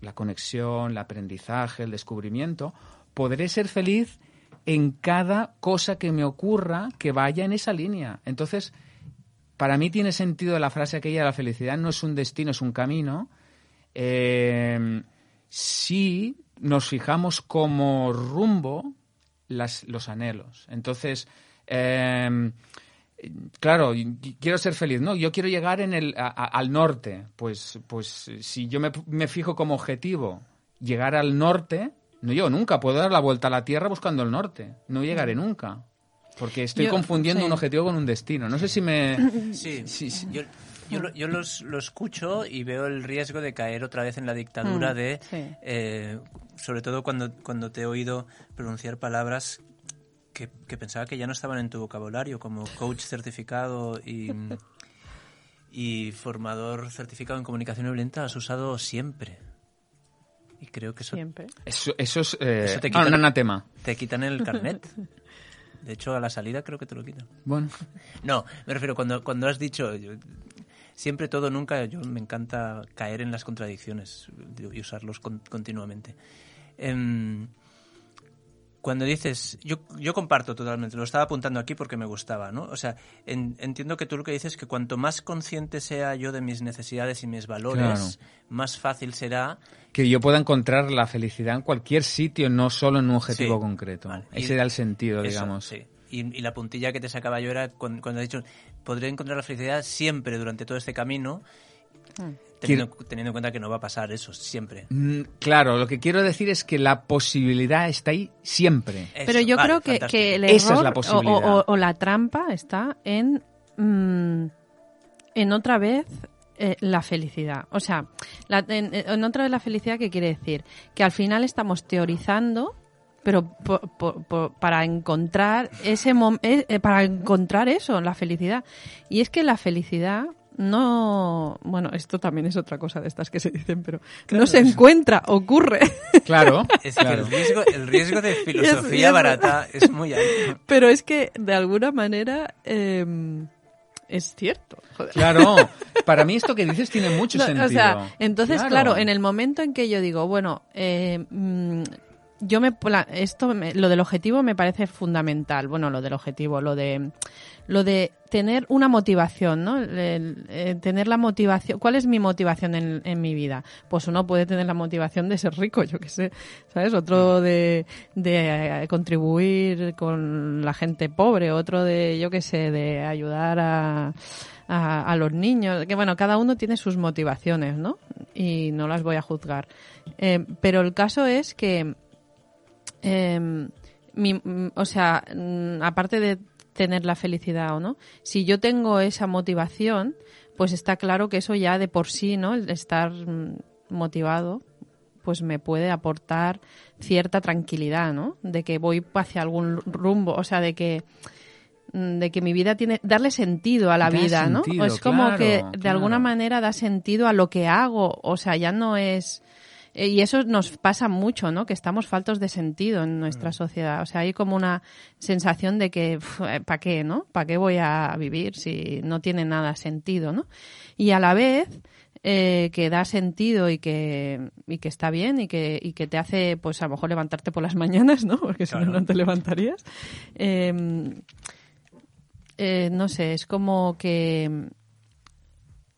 la conexión, el aprendizaje, el descubrimiento, podré ser feliz en cada cosa que me ocurra que vaya en esa línea. Entonces, para mí tiene sentido la frase aquella, la felicidad no es un destino, es un camino. Eh, si nos fijamos como rumbo las, los anhelos. Entonces, eh, claro, quiero ser feliz, ¿no? Yo quiero llegar en el, al norte. Pues, pues si yo me, me fijo como objetivo llegar al norte, no yo nunca, puedo dar la vuelta a la Tierra buscando el norte. No llegaré nunca. Porque estoy confundiendo un objetivo con un destino. No sé si me... Sí, yo, yo, lo, escucho y veo el riesgo de caer otra vez en la dictadura mm, de... Eh, sobre todo cuando, cuando te he oído pronunciar palabras que, que, pensaba que ya no estaban en tu vocabulario, como coach certificado y, y formador certificado en comunicación violenta, has usado siempre. Y creo que eso... Siempre. Eso, es eh, te quitan, un anatema. Te quitan el carnet. De hecho, a la salida creo que te lo quitan. Bueno. No, me refiero, cuando, cuando has dicho... siempre todo, nunca, yo me encanta caer en las contradicciones y usarlos continuamente. Eh, cuando dices, yo, yo comparto totalmente, lo estaba apuntando aquí porque me gustaba, ¿no? O sea, entiendo que tú lo que dices es que cuanto más consciente sea yo de mis necesidades y mis valores, más fácil será... Que yo pueda encontrar la felicidad en cualquier sitio, no solo en un objetivo concreto. Ese era el sentido, digamos. Sí. Y, la puntilla que te sacaba yo era cuando, cuando has dicho, podré encontrar la felicidad siempre durante todo este camino. Mm. Teniendo, en cuenta que no va a pasar eso siempre. Mm, claro, lo que quiero decir es que la posibilidad está ahí siempre. Pero yo creo que, el error o, la trampa está en, mm, en otra vez eh, la felicidad. O sea, en, otra vez la felicidad, ¿qué quiere decir? Que al final estamos teorizando pero para encontrar ese eh, eh, para encontrar eso la felicidad y es que la felicidad no, bueno, esto también es otra cosa de estas que se dicen, pero no se encuentra, ocurre. Claro. Es que el, riesgo, el riesgo de filosofía barata es muy alto. Pero es que, de alguna manera, em, es cierto. Claro, para mí esto que dices tiene mucho sentido. O sea, entonces, claro. en el momento en que yo digo, bueno, eh, mm, yo me, esto, lo del objetivo me parece fundamental. Bueno, lo del objetivo, lo de lo de tener una motivación, ¿no? Eh, tener la motivación. ¿Cuál es mi motivación en, en, mi vida? Pues uno puede tener la motivación de ser rico, yo qué sé, ¿sabes? Otro de, de eh, contribuir con la gente pobre, otro de, yo qué sé, de ayudar a, a, los niños. Que bueno, cada uno tiene sus motivaciones, ¿no? Y no las voy a juzgar. Eh, pero el caso es que em, mi- o sea, mm, aparte de tener la felicidad o no, si yo tengo esa motivación, pues está claro que eso ya de por sí, ¿no? El estar mm, motivado, pues me puede aportar cierta tranquilidad, ¿no? De que voy hacia algún rumbo, o sea, de que mm, de que mi vida tiene darle sentido a la Da vida, ¿no? es como claro, que de claro. alguna manera da sentido a lo que hago, o sea, ya no es y eso nos pasa mucho, ¿no? Que estamos faltos de sentido en nuestra Mm. sociedad. O sea, hay como una sensación de que, ¿para qué, no? ¿Para qué voy a vivir si no tiene nada sentido, no? Y a la vez eh, que da sentido y que, y que está bien y que, y que te hace, pues a lo mejor levantarte por las mañanas, ¿no? Porque si no, Claro. no te levantarías. Eh, eh, no sé, es como que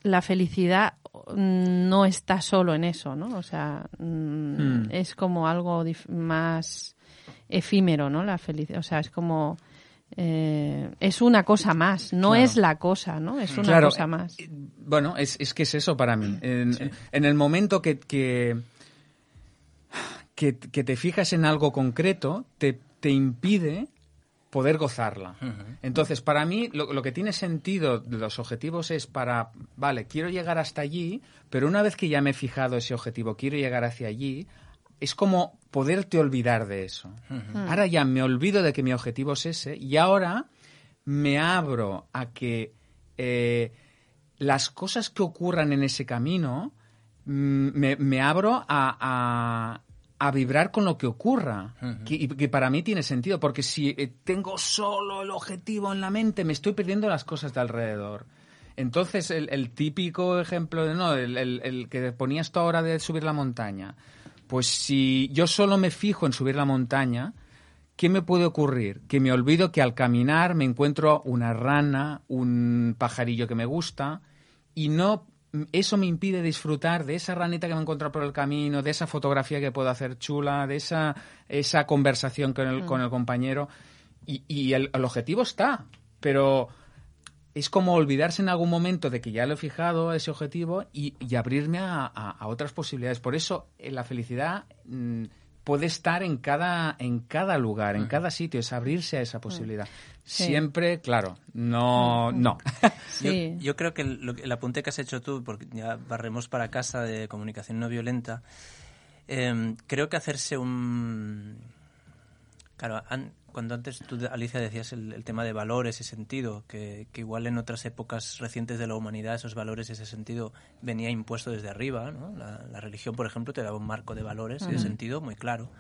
la felicidad no está solo en eso, ¿no? O sea, mm, Mm. es como algo más efímero, ¿no? La felicidad, o sea, es como eh, es una cosa más, no Claro. es la cosa, ¿no? Es una Claro, cosa más. eh, Bueno, es, es que es eso para mí. En, en el momento que, que, que, que te fijas en algo concreto, te, te impide poder gozarla. Entonces, para mí, lo, lo que tiene sentido de los objetivos es para, vale, quiero llegar hasta allí, pero una vez que ya me he fijado ese objetivo, quiero llegar hacia allí, es como poderte olvidar de eso. Ahora ya me olvido de que mi objetivo es ese y ahora me abro a que eh, las cosas que ocurran en ese camino, mm, me, me abro a, a- a vibrar con lo que ocurra. que, para mí tiene sentido, porque si eh, tengo solo el objetivo en la mente, me estoy perdiendo las cosas de alrededor. Entonces, el, el típico ejemplo de, no, el, el- el que ponías tú ahora de subir la montaña. Pues si yo solo me fijo en subir la montaña, ¿qué me puede ocurrir? Que me olvido que al caminar me encuentro una rana, un pajarillo que me gusta y no eso me impide disfrutar de esa ranita que me he encontrado por el camino, de esa fotografía que puedo hacer chula, de esa, esa conversación con el, con el compañero. Y, y el, el objetivo está, pero es como olvidarse en algún momento de que ya lo he fijado, ese objetivo, y, y abrirme a, a- a otras posibilidades. Por eso eh, la felicidad mm, puede estar en cada, en cada lugar, en cada sitio, es abrirse a esa posibilidad. Sí. Siempre, claro, no, no. Sí. Yo, yo creo que el, lo que- el apunte que has hecho tú, porque ya barremos para casa de comunicación no violenta, eh, creo que hacerse un... Claro, an- cuando antes tú, Alicia, decías el, el tema de valores y sentido, que, que igual en otras épocas recientes de la humanidad esos valores y ese sentido venía impuesto desde arriba, ¿no? La, la religión, por ejemplo, te daba un marco de valores y de sentido muy claro.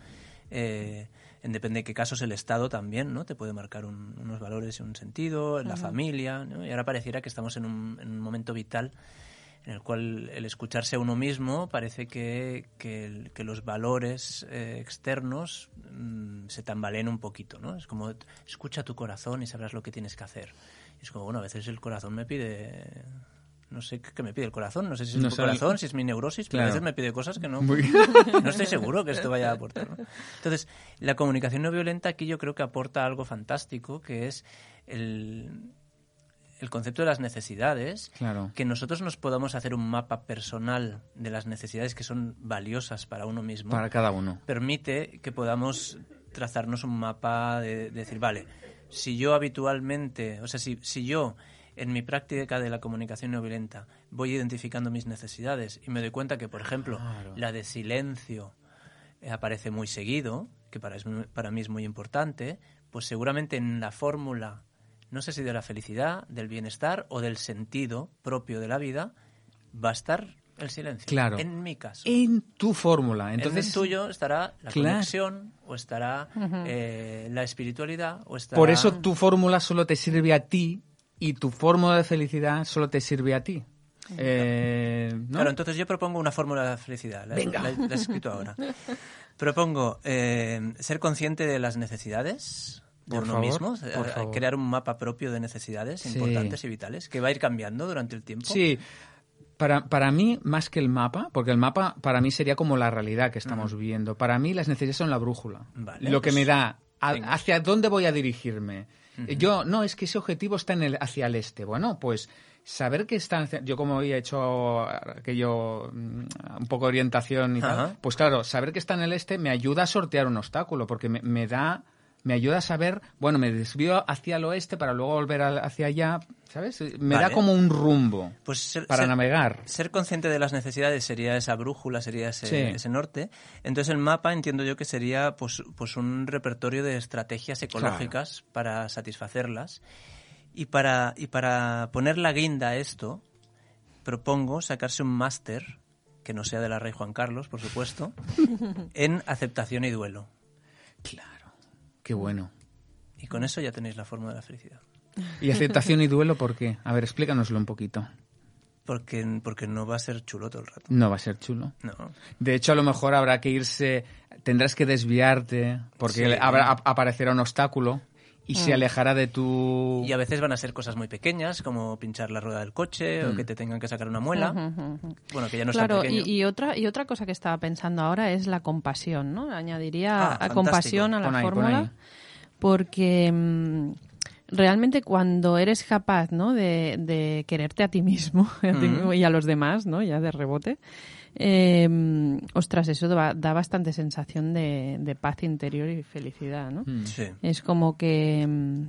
Eh, en depende de qué casos el Estado también, ¿no? Te puede marcar un- unos valores y un sentido, en la familia, ¿no? Y ahora pareciera que estamos en un, en un momento vital en el cual el escucharse a uno mismo parece que, que, los valores eh, externos mm, se tambaleen un poquito, ¿no? Es como, escucha tu corazón y sabrás lo que tienes que hacer. Y es como, bueno, a veces el corazón me pide... No sé qué me pide el corazón, no sé si es mi corazón, si es mi neurosis, pero a veces me pide cosas que no, no estoy seguro que esto vaya a aportar. ¿no? Entonces, la comunicación no violenta aquí yo creo que aporta algo fantástico, que es el, el concepto de las necesidades, Claro. que nosotros nos podamos hacer un mapa personal de las necesidades que son valiosas para uno mismo, Para cada uno. permite que podamos trazarnos un mapa de, de decir, vale, si yo habitualmente, o sea, si, si yo en mi práctica de la comunicación no violenta voy identificando mis necesidades y me doy cuenta que, por ejemplo, la de silencio eh, aparece muy seguido, que para, es para mí es muy importante, pues seguramente en la fórmula, no sé si de la felicidad, del bienestar o del sentido propio de la vida, va a estar el silencio. Claro. En mi caso. En tu fórmula. Entonces, en el tuyo estará la Claro. conexión, o estará eh, la espiritualidad, o estará... por eso tu fórmula solo te sirve a ti y tu fórmula de felicidad solo te sirve a ti. Eh, ¿no? Claro, entonces yo propongo una fórmula de felicidad. La, Venga. la- la he escrito ahora. Propongo eh, ser consciente de las necesidades de Por uno favor, mismo, por eh, favor. crear un mapa propio de necesidades Sí. importantes y vitales, que va a ir cambiando durante el tiempo. Sí, para, para mí, más que el mapa, porque el mapa para mí sería como la realidad que estamos viviendo. Para mí las necesidades son la brújula. Vale, lo que pues, me da a- venga. hacia dónde voy a dirigirme. Yo, no, es que ese objetivo está en el, hacia el este. Bueno, pues saber que está... Yo como había hecho aquello, mm, un poco de orientación y tal, pues claro, saber que está en el este me ayuda a sortear un obstáculo, porque me, me da... Me ayuda a saber, bueno, me desvío hacia el oeste para luego volver hacia allá, ¿sabes? Me da como un rumbo Pues ser, para ser- navegar. ser consciente de las necesidades sería esa brújula, sería ese, Sí. ese norte. Entonces el mapa entiendo yo que sería pues, pues un repertorio de estrategias ecológicas para satisfacerlas. Y para, y para poner la guinda a esto, propongo sacarse un máster, que no sea de la Rey Juan Carlos, por supuesto, en aceptación y duelo. Claro. Qué bueno. Y con eso ya tenéis la fórmula de la felicidad. ¿Y aceptación y duelo por qué? A ver, explícanoslo un poquito. Porque, porque no va a ser chulo todo el rato. No va a ser chulo. No. De hecho, a lo mejor habrá que irse, tendrás que desviarte, porque Sí. habrá, ap- aparecerá un obstáculo y se alejará de tu... Y a veces van a ser cosas muy pequeñas, como pinchar la rueda del coche o que te tengan que sacar una muela. Bueno, que ya no es tan Claro, pequeño. y, y otra y otra cosa que estaba pensando ahora es la compasión, ¿no? Añadiría Ah, a compasión a la Pon ahí, pon fórmula, porque mm, realmente cuando eres capaz, ¿no? De, de quererte a ti mismo a ti mismo y a los demás, ¿no? Ya de rebote. Eh, ostras, eso da, da bastante sensación de, de paz interior y felicidad, ¿no? Mm. Sí. Es como que, mm,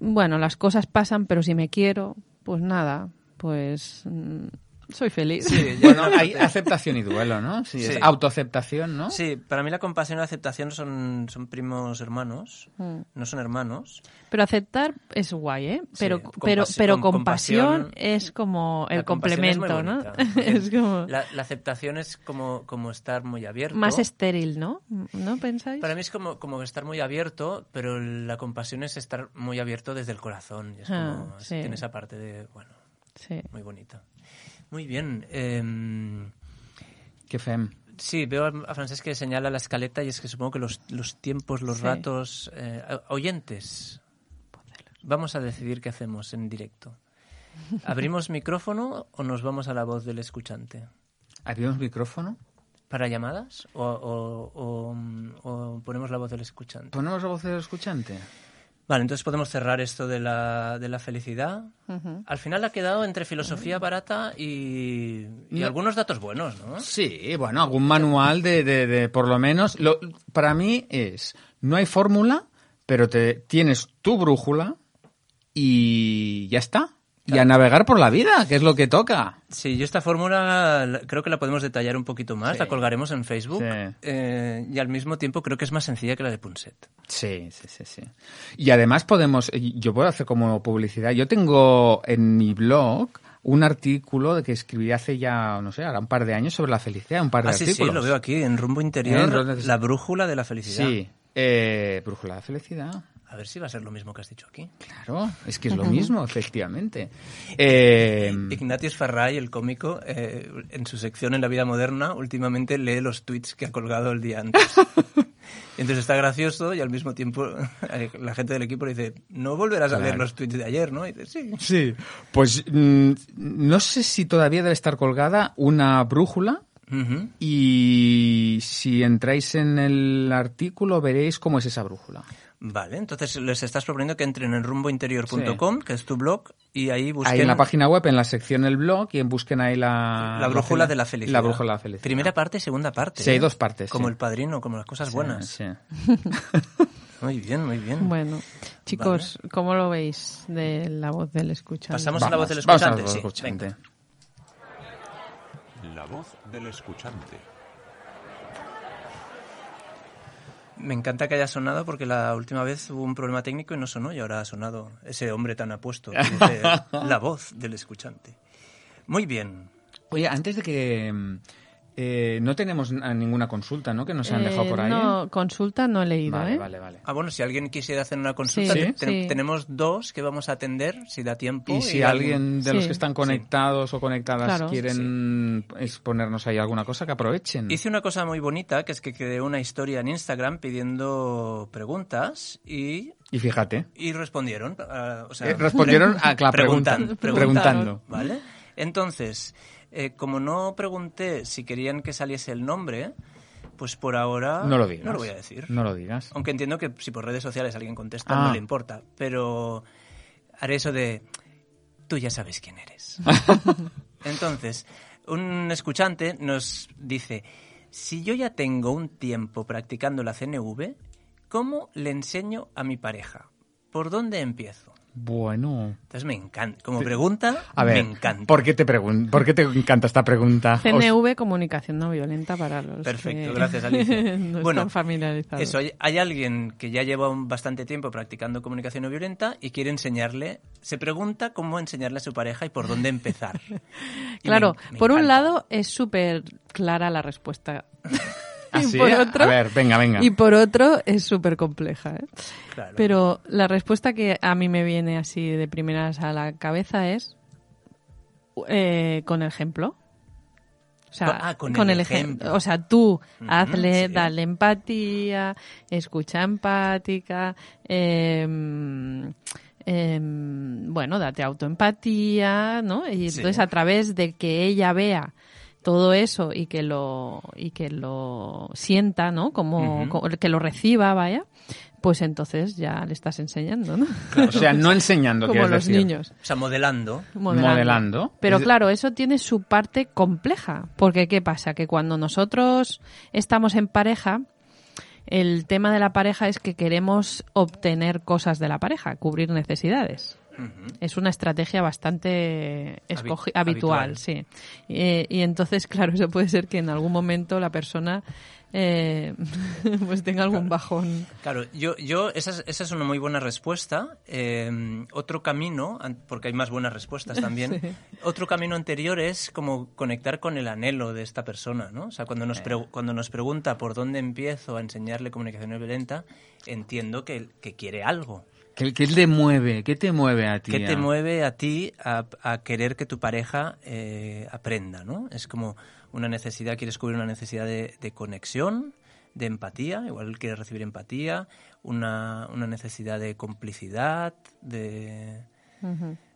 bueno, las cosas pasan, pero si me quiero, pues nada, pues mm, soy feliz. Sí, Bueno, no- hay aceptación y duelo, ¿no? Sí, Sí. es autoaceptación, ¿no? Sí, para mí la compasión y la aceptación son, son primos hermanos, Mm. no son hermanos. Pero aceptar es guay, ¿eh? Pero, Sí, pero, pero com- compasión compasión- es como el compasión es complemento, ¿no? es como La, la aceptación es como, como estar muy abierto. más estéril, ¿no? ¿No pensáis? Para mí es como, como estar muy abierto, pero la compasión es estar muy abierto desde el corazón. Y es Ah, como, sí. tiene esa parte de, bueno, Sí. muy bonita. Muy bien. em, Qué fem. Sí, veo a Francesc que señala la escaleta y es que supongo que los, los tiempos, los Sí. ratos... eh, oyentes, vamos a decidir qué hacemos en directo. ¿Abrimos micrófono o nos vamos a la voz del escuchante? ¿Abrimos micrófono? ¿Para llamadas o, o- o, o ponemos la voz del escuchante? ¿Ponemos la voz del escuchante? Vale, entonces podemos cerrar esto de la, de la felicidad. Al final ha quedado entre filosofía barata y, y No. algunos datos buenos, ¿no? Sí, bueno, algún manual de, de, de por lo menos. Lo, para mí es, no hay fórmula, pero te tienes tu brújula y ya está. Y a navegar por la vida, que es lo que toca. Sí, yo esta fórmula la- creo que la podemos detallar un poquito más, Sí. la colgaremos en Facebook Sí. eh, y al mismo tiempo creo que es más sencilla que la de Punset. Sí, sí, sí, sí. Y además podemos, yo puedo hacer como publicidad. Yo tengo en mi blog un artículo de que escribí hace ya, no sé, ahora un par de años sobre la felicidad, un par de Ah, sí, sí, artículos. lo veo aquí, en Rumbo Interior, En Rumbo- la brújula de la felicidad. Sí, eh, brújula de felicidad. A ver si va a ser lo mismo que has dicho aquí. Claro, es que es lo mismo, efectivamente. Eh, Ignatius Farray, el cómico, eh, en su sección en la vida moderna, últimamente lee los tweets que ha colgado el día antes. Entonces está gracioso y al mismo tiempo la gente del equipo le dice, no volverás a leer los tweets de ayer, ¿no? Y dice, sí. sí, pues mm, no sé si todavía debe estar colgada una brújula y si entráis en el artículo veréis cómo es esa brújula. Vale, entonces les estás proponiendo que entren en rumbointerior.com, que es tu blog, y ahí busquen Ahí en la página web, en la sección el blog, y busquen ahí la... la brújula de la felicidad. La brújula de la felicidad. Primera parte y segunda parte. Sí, hay ¿eh? dos partes, Como sí. el padrino, como las cosas buenas. Sí. Muy bien, muy bien. Bueno, chicos, ¿cómo lo veis de la voz del escuchante? Pasamos a la voz del Vamos a la escuchante. voz del sí, escuchante. La voz del escuchante. Me encanta que haya sonado porque la última vez hubo un problema técnico y no sonó y ahora ha sonado ese hombre tan apuesto. la voz del escuchante. Muy bien. Oye, antes de que... eh, no tenemos ninguna consulta, ¿no? Que nos han dejado Eh, por ahí. No, consulta no he leído, Vale, ¿eh? vale, vale. Ah, bueno, si alguien quisiera hacer una consulta, Sí, te- te- sí. tenemos dos que vamos a atender, si da tiempo. Y si alguien de los que están conectados o conectadas Claro. quieren exponernos ahí alguna cosa, que aprovechen. Hice una cosa muy bonita, que es que creé una historia en Instagram pidiendo preguntas y, Y fíjate, y respondieron. ah, o sea, Eh, respondieron a la pregunta, preguntan- preguntando. ¿Vale? Entonces, eh, como no pregunté si querían que saliese el nombre, Pues por ahora No lo digas. No lo voy a decir. No lo digas. Aunque entiendo que si por redes sociales alguien contesta, Ah. no le importa. Pero haré eso de, tú ya sabes quién eres. Entonces, un escuchante nos dice, si yo ya tengo un tiempo practicando la CNV, ¿cómo le enseño a mi pareja? ¿Por dónde empiezo? Bueno. Entonces me encanta. Como pregunta, A ver, me encanta. ¿por qué te pregun ¿por qué te encanta esta pregunta? Os- CNV, comunicación no violenta para los Perfecto, que gracias, Alicia. no Bueno, están familiarizados. Eso, hay, hay alguien que ya lleva un bastante tiempo practicando comunicación no violenta y quiere enseñarle, se pregunta cómo enseñarle a su pareja y por dónde empezar. Claro, me- me por un lado es súper clara la respuesta. ¿Ah, y sí? por otro, A ver, venga, venga. Y por otro es súper compleja. ¿eh? Claro. Pero la respuesta que a mí me viene así de primeras a la cabeza es eh, con el ejemplo. O sea, Ah, con el ejem- ejemplo. O sea, tú Ujú, hazle, sí. dale empatía, escucha empática, em, em, bueno, date autoempatía, ¿no? Y Sí. entonces a través de que ella vea todo eso y que lo y que lo sienta, ¿no? Como, que lo reciba, vaya, pues entonces ya le estás enseñando, ¿no? O sea, no enseñando, Como los decir. niños. O sea, modelando. Modelando. Pero Es- claro, eso tiene su parte compleja, porque ¿qué pasa? Que cuando nosotros estamos en pareja, el tema de la pareja es que queremos obtener cosas de la pareja, cubrir necesidades. Es una estrategia bastante Habi- habitual, habitual. sí. Y entonces, claro, eso puede ser que en algún momento la persona eh, pues tenga algún bajón. Claro, yo, yo esa, es, esa es una muy buena respuesta. Eh, otro camino, porque hay más buenas respuestas también, otro camino anterior es como conectar con el anhelo de esta persona, ¿no? O sea, cuando nos, cuando nos pregunta por dónde empiezo a enseñarle comunicación no violenta, entiendo que, que quiere algo. ¿Qué, qué te mueve? ¿Qué te mueve a ti? ¿Qué te mueve a ti a, a querer que tu pareja eh, aprenda, ¿no? Es como una necesidad, quieres cubrir una necesidad de, de conexión, de empatía, igual él quiere recibir empatía, una, una necesidad de complicidad, de,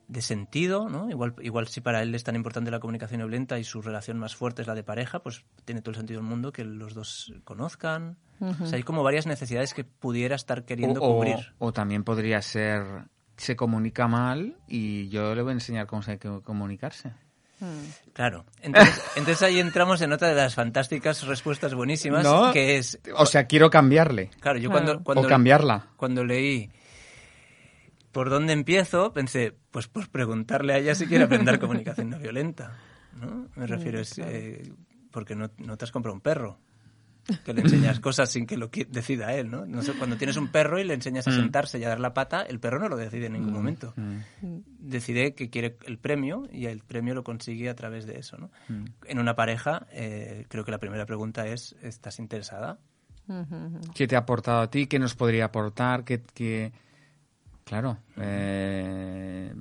de sentido, ¿no? Igual, igual si para él es tan importante la comunicación violenta y su relación más fuerte es la de pareja, pues tiene todo el sentido del mundo que los dos conozcan. O sea, hay como varias necesidades que pudiera estar queriendo o, o- cubrir. o también podría ser, se comunica mal y yo le voy a enseñar cómo se hay que comunicarse. Claro. Entonces, entonces ahí entramos en otra de las fantásticas respuestas buenísimas, ¿No? que es... O sea, quiero cambiarle. Claro, yo Claro. cuando, cuando, o cambiarla. cuando leí por dónde empiezo, pensé, pues por preguntarle a ella si quiere aprender comunicación no violenta. ¿no? Me refiero, es, eh, porque no, no te has comprado un perro. Que le enseñas cosas sin que lo decida él, ¿no? No sé, cuando tienes un perro y le enseñas a sentarse y a dar la pata, el perro no lo decide en ningún momento. Decide que quiere el premio y el premio lo consigue a través de eso, ¿no? En una pareja, eh, creo que la primera pregunta es, ¿estás interesada? ¿Qué te ha aportado a ti? ¿Qué nos podría aportar? ¿Qué, qué- Claro. eh,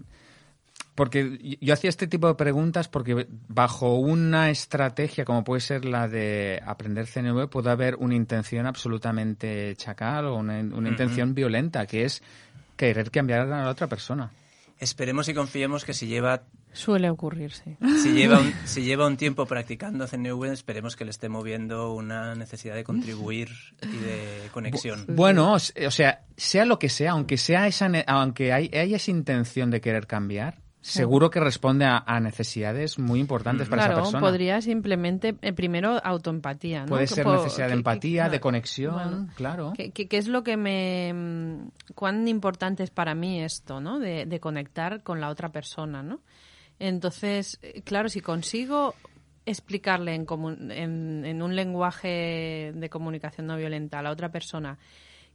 Porque yo hacía este tipo de preguntas porque bajo una estrategia como puede ser la de aprender CNV puede haber una intención absolutamente chacal o una, una intención violenta, que es querer cambiar a la otra persona. Esperemos y confiemos que si lleva Suele ocurrir, sí. Si lleva, un, si lleva un tiempo practicando CNV, esperemos que le esté moviendo una necesidad de contribuir y de conexión. Bueno, o se- o sea, sea lo que sea, aunque sea esa, ne- aunque hay, haya esa intención de querer cambiar, seguro que responde a, a necesidades muy importantes para esa persona. podría simplemente, eh, primero, autoempatía, ¿no? Puede ser necesidad de que- empatía, de conexión, bueno, claro. ¿Qué, es lo que me... mm, cuán importante es para mí esto, ¿no? De, de conectar con la otra persona, ¿no? Entonces, eh, claro, si consigo explicarle en, en, en un lenguaje de comunicación no violenta a la otra persona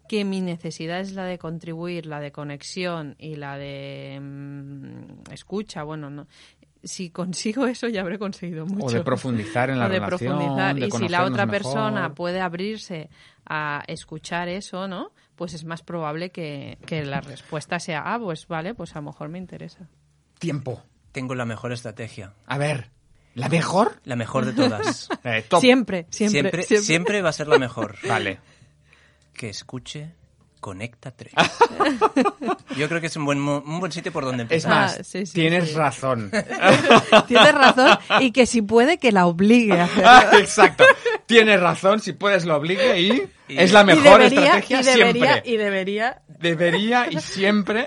que mi necesidad es la de contribuir, la de conexión y la de mm, escucha, bueno, no. Si consigo eso ya habré conseguido mucho. O de profundizar en la O de relación, profundizar. de y si la otra mejor. persona puede abrirse a escuchar eso, ¿no? Pues es más probable que, que la respuesta sea, ah, pues vale, pues a lo mejor me interesa. Tiempo. Tengo la mejor estrategia. A ver, ¿la mejor? La mejor de todas. Eh, top. Siempre, siempre, siempre, siempre. siempre va a ser la mejor. Vale. Que escuche Conecta 3. Yo creo que es un buen, mo- un buen sitio por donde Es empezar. más, Ah, sí, sí, tienes sí. razón. Tienes razón y que si puede que la obligue a hacerlo. Exacto. Tienes razón, si puedes lo obligue y, Y- es la Y mejor debería, estrategia y debería, siempre. y debería Debería y siempre.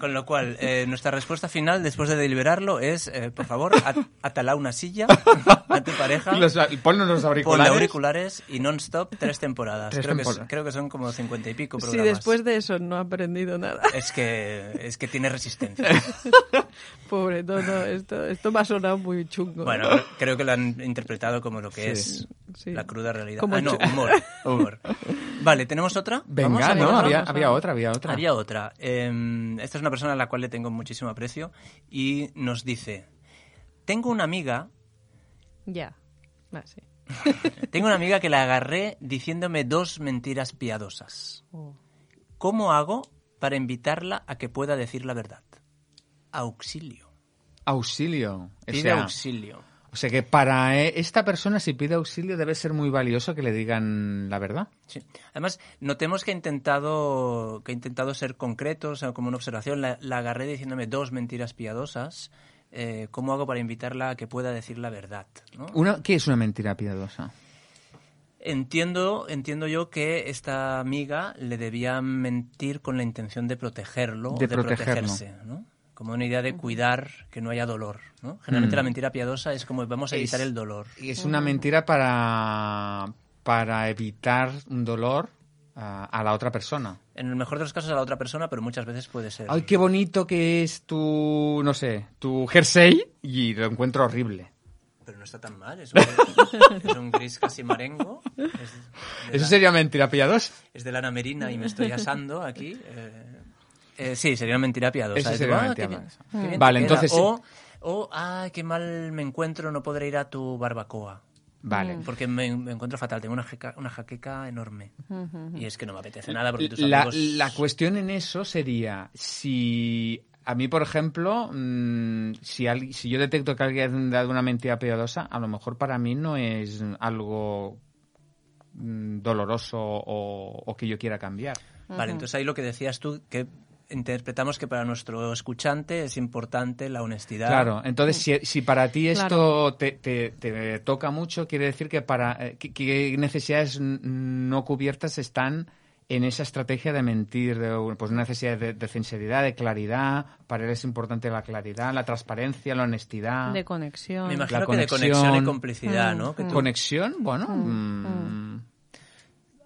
Con lo cual, eh, nuestra respuesta final, después de deliberarlo, es, eh, por favor, at- atala una silla a tu pareja, Los, ponnos los ponle auriculares. auriculares y non-stop tres temporadas. Tres creo, Que, temporadas. es- creo que son como cincuenta y pico Si programas. después de eso no ha aprendido nada. Es que, es que tiene resistencia. Pobre, no, no, esto, esto me ha sonado muy chungo. Bueno, creo que lo han interpretado como lo que Sí. es Sí. la cruda realidad. Como ah, no, humor, humor. Vale, ¿tenemos otra? ¿Vamos Venga, a no, había, otra? había otra, había otra. Había otra. Eh, esta es una persona a la cual le tengo muchísimo aprecio y nos dice, tengo una amiga, Ya. Ah, sí. tengo una amiga que la agarré diciéndome dos mentiras piadosas. Oh. ¿Cómo hago para invitarla a que pueda decir la verdad? Auxilio. Auxilio. O Pide sea, auxilio. O sea que para eh, esta persona, si pide auxilio, debe ser muy valioso que le digan la verdad. Sí. Además, notemos que ha intentado, que ha intentado ser concreto, o sea, como una observación. La, la agarré diciéndome dos mentiras piadosas. Eh, ¿Cómo hago para invitarla a que pueda decir la verdad? ¿no? Una, ¿Qué es una mentira piadosa? Entiendo, entiendo yo que esta amiga le debía mentir con la intención de protegerlo, De o de protegerlo. protegerse, ¿no? Como una idea de cuidar que no haya dolor, ¿no? Generalmente Mm. la mentira piadosa es como vamos a evitar Es- el dolor. Y es una mentira para, para evitar un dolor a, a la otra persona. En el mejor de los casos a la otra persona, pero muchas veces puede ser. Ay, qué bonito que es tu, no sé, tu jersey y lo encuentro horrible. Pero no está tan mal, es un, es un gris casi marengo. Es Eso la- sería mentira piadosa. es de lana merina y me estoy asando aquí. eh, eh, sí, sería una mentira piadosa. Eso Es sería una "Ah, mentira qué bien- piadosa". qué bien te Vale, queda". entonces. O, o, ay, qué mal me encuentro, no podré ir a tu barbacoa. Vale. Porque me, me encuentro fatal, tengo una, jeca- una jaqueca enorme. Y es que no me apetece nada porque tus La, amigos... la cuestión en eso sería si a mí, por ejemplo, mm, si, al- si yo detecto que alguien ha dado una mentira piadosa, a lo mejor para mí no es algo mm, doloroso o, o que yo quiera cambiar. Vale, entonces ahí lo que decías tú, que interpretamos que para nuestro escuchante es importante la honestidad. Claro, entonces si, si para ti esto Claro. te, te- te toca mucho, quiere decir que para eh, que, que necesidades no cubiertas están en esa estrategia de mentir, de pues necesidad de, de sinceridad, de claridad, para él es importante la claridad, la transparencia, la honestidad. De conexión. Me imagino La que de conexión. conexión y complicidad, ¿no? Tú- ¿Conexión? Bueno, mm,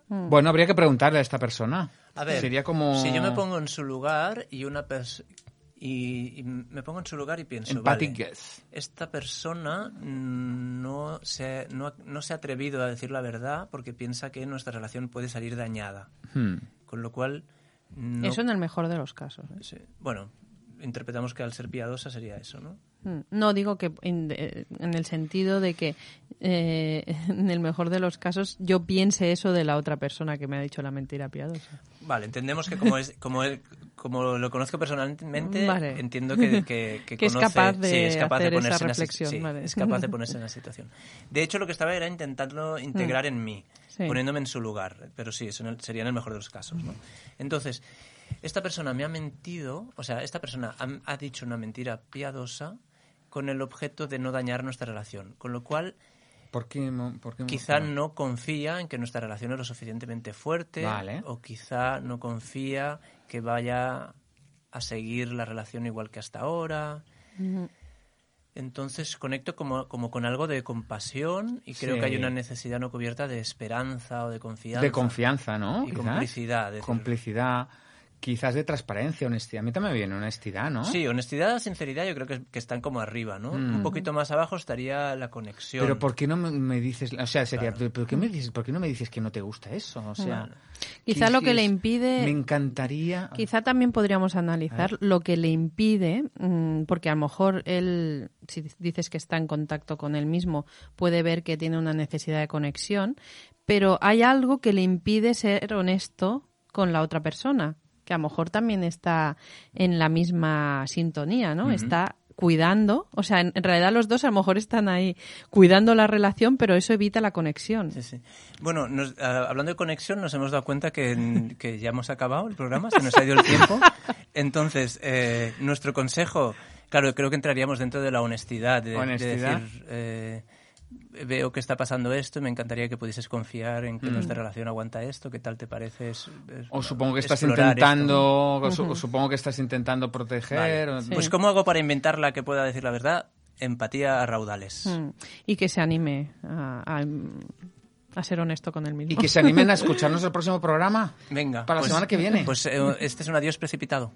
bueno, habría que preguntarle a esta persona. A ver, Sería como... si yo me pongo en su lugar y una persona... Y, y me pongo en su lugar y pienso, Empathic vale, guess. esta persona no se, no, ha- no se ha atrevido a decir la verdad porque piensa que nuestra relación puede salir dañada. Hmm. Con lo cual, no- Eso en el mejor de los casos. ¿eh? sí, bueno, interpretamos que al ser piadosa sería eso, ¿no? Mm, No digo que en, eh, en el sentido de que eh, en el mejor de los casos yo piense eso de la otra persona que me ha dicho la mentira piadosa. Vale, entendemos que como es como él, como lo conozco personalmente, Vale. entiendo que, que, conoce- capaz de sí, es capaz de esa ponerse en la sí, vale. es capaz de ponerse en la situación. De hecho, lo que estaba era intentando integrar en mí, Sí. poniéndome en su lugar, pero sí, eso sería en el mejor de los casos, ¿no? Entonces, esta persona me ha mentido, o sea, esta persona ha, ha dicho una mentira piadosa con el objeto de no dañar nuestra relación, con lo cual ¿Por qué, mo- por qué mo- quizá no confía en que nuestra relación es lo suficientemente fuerte Vale. o quizá no confía que vaya a seguir la relación igual que hasta ahora. Entonces conecto como, como con algo de compasión y creo Sí. que hay una necesidad no cubierta de esperanza o de confianza. De confianza, ¿no? Y Quizás. complicidad. decir, Complicidad, quizás de transparencia, honestidad. A mí también me viene honestidad, ¿no? Sí, honestidad, sinceridad, yo creo que, que están como arriba, ¿no? Mm. Un poquito más abajo estaría la conexión. Pero ¿por qué no me, me dices, o sea, sería, Claro. ¿por qué me dices, por qué no me dices que no te gusta eso? O sea, Bueno. Quizá ¿qué lo que le impide- me encantaría Quizá también podríamos analizar lo que le impide, mm, porque a lo mejor él, si dices que está en contacto con él mismo, puede ver que tiene una necesidad de conexión, pero hay algo que le impide ser honesto con la otra persona, que a lo mejor también está en la misma sintonía, ¿no? Está cuidando, o sea, en, en realidad los dos a lo mejor están ahí cuidando la relación, pero eso evita la conexión. Sí, sí. Bueno, nos- ah, hablando de conexión, nos hemos dado cuenta que, que ya hemos acabado el programa, se nos ha ido el tiempo. Entonces, eh, nuestro consejo, claro, creo que entraríamos dentro de la honestidad, de, de Honestidad. decir, eh, veo que está pasando esto, me encantaría que pudieses confiar en que Mm. nuestra relación aguanta esto, ¿qué tal te parece? Es- es- O supongo que estás explorar esto, ¿no? intentando, o su- o supongo que estás intentando proteger. o- Sí. Pues ¿cómo hago para inventarla que pueda decir la verdad? Empatía a raudales. Mm. Y que se anime a, a- a ser honesto con él mismo. Y que se animen a escucharnos el próximo programa. Venga. Para la semana que viene. Pues eh, este es un adiós precipitado.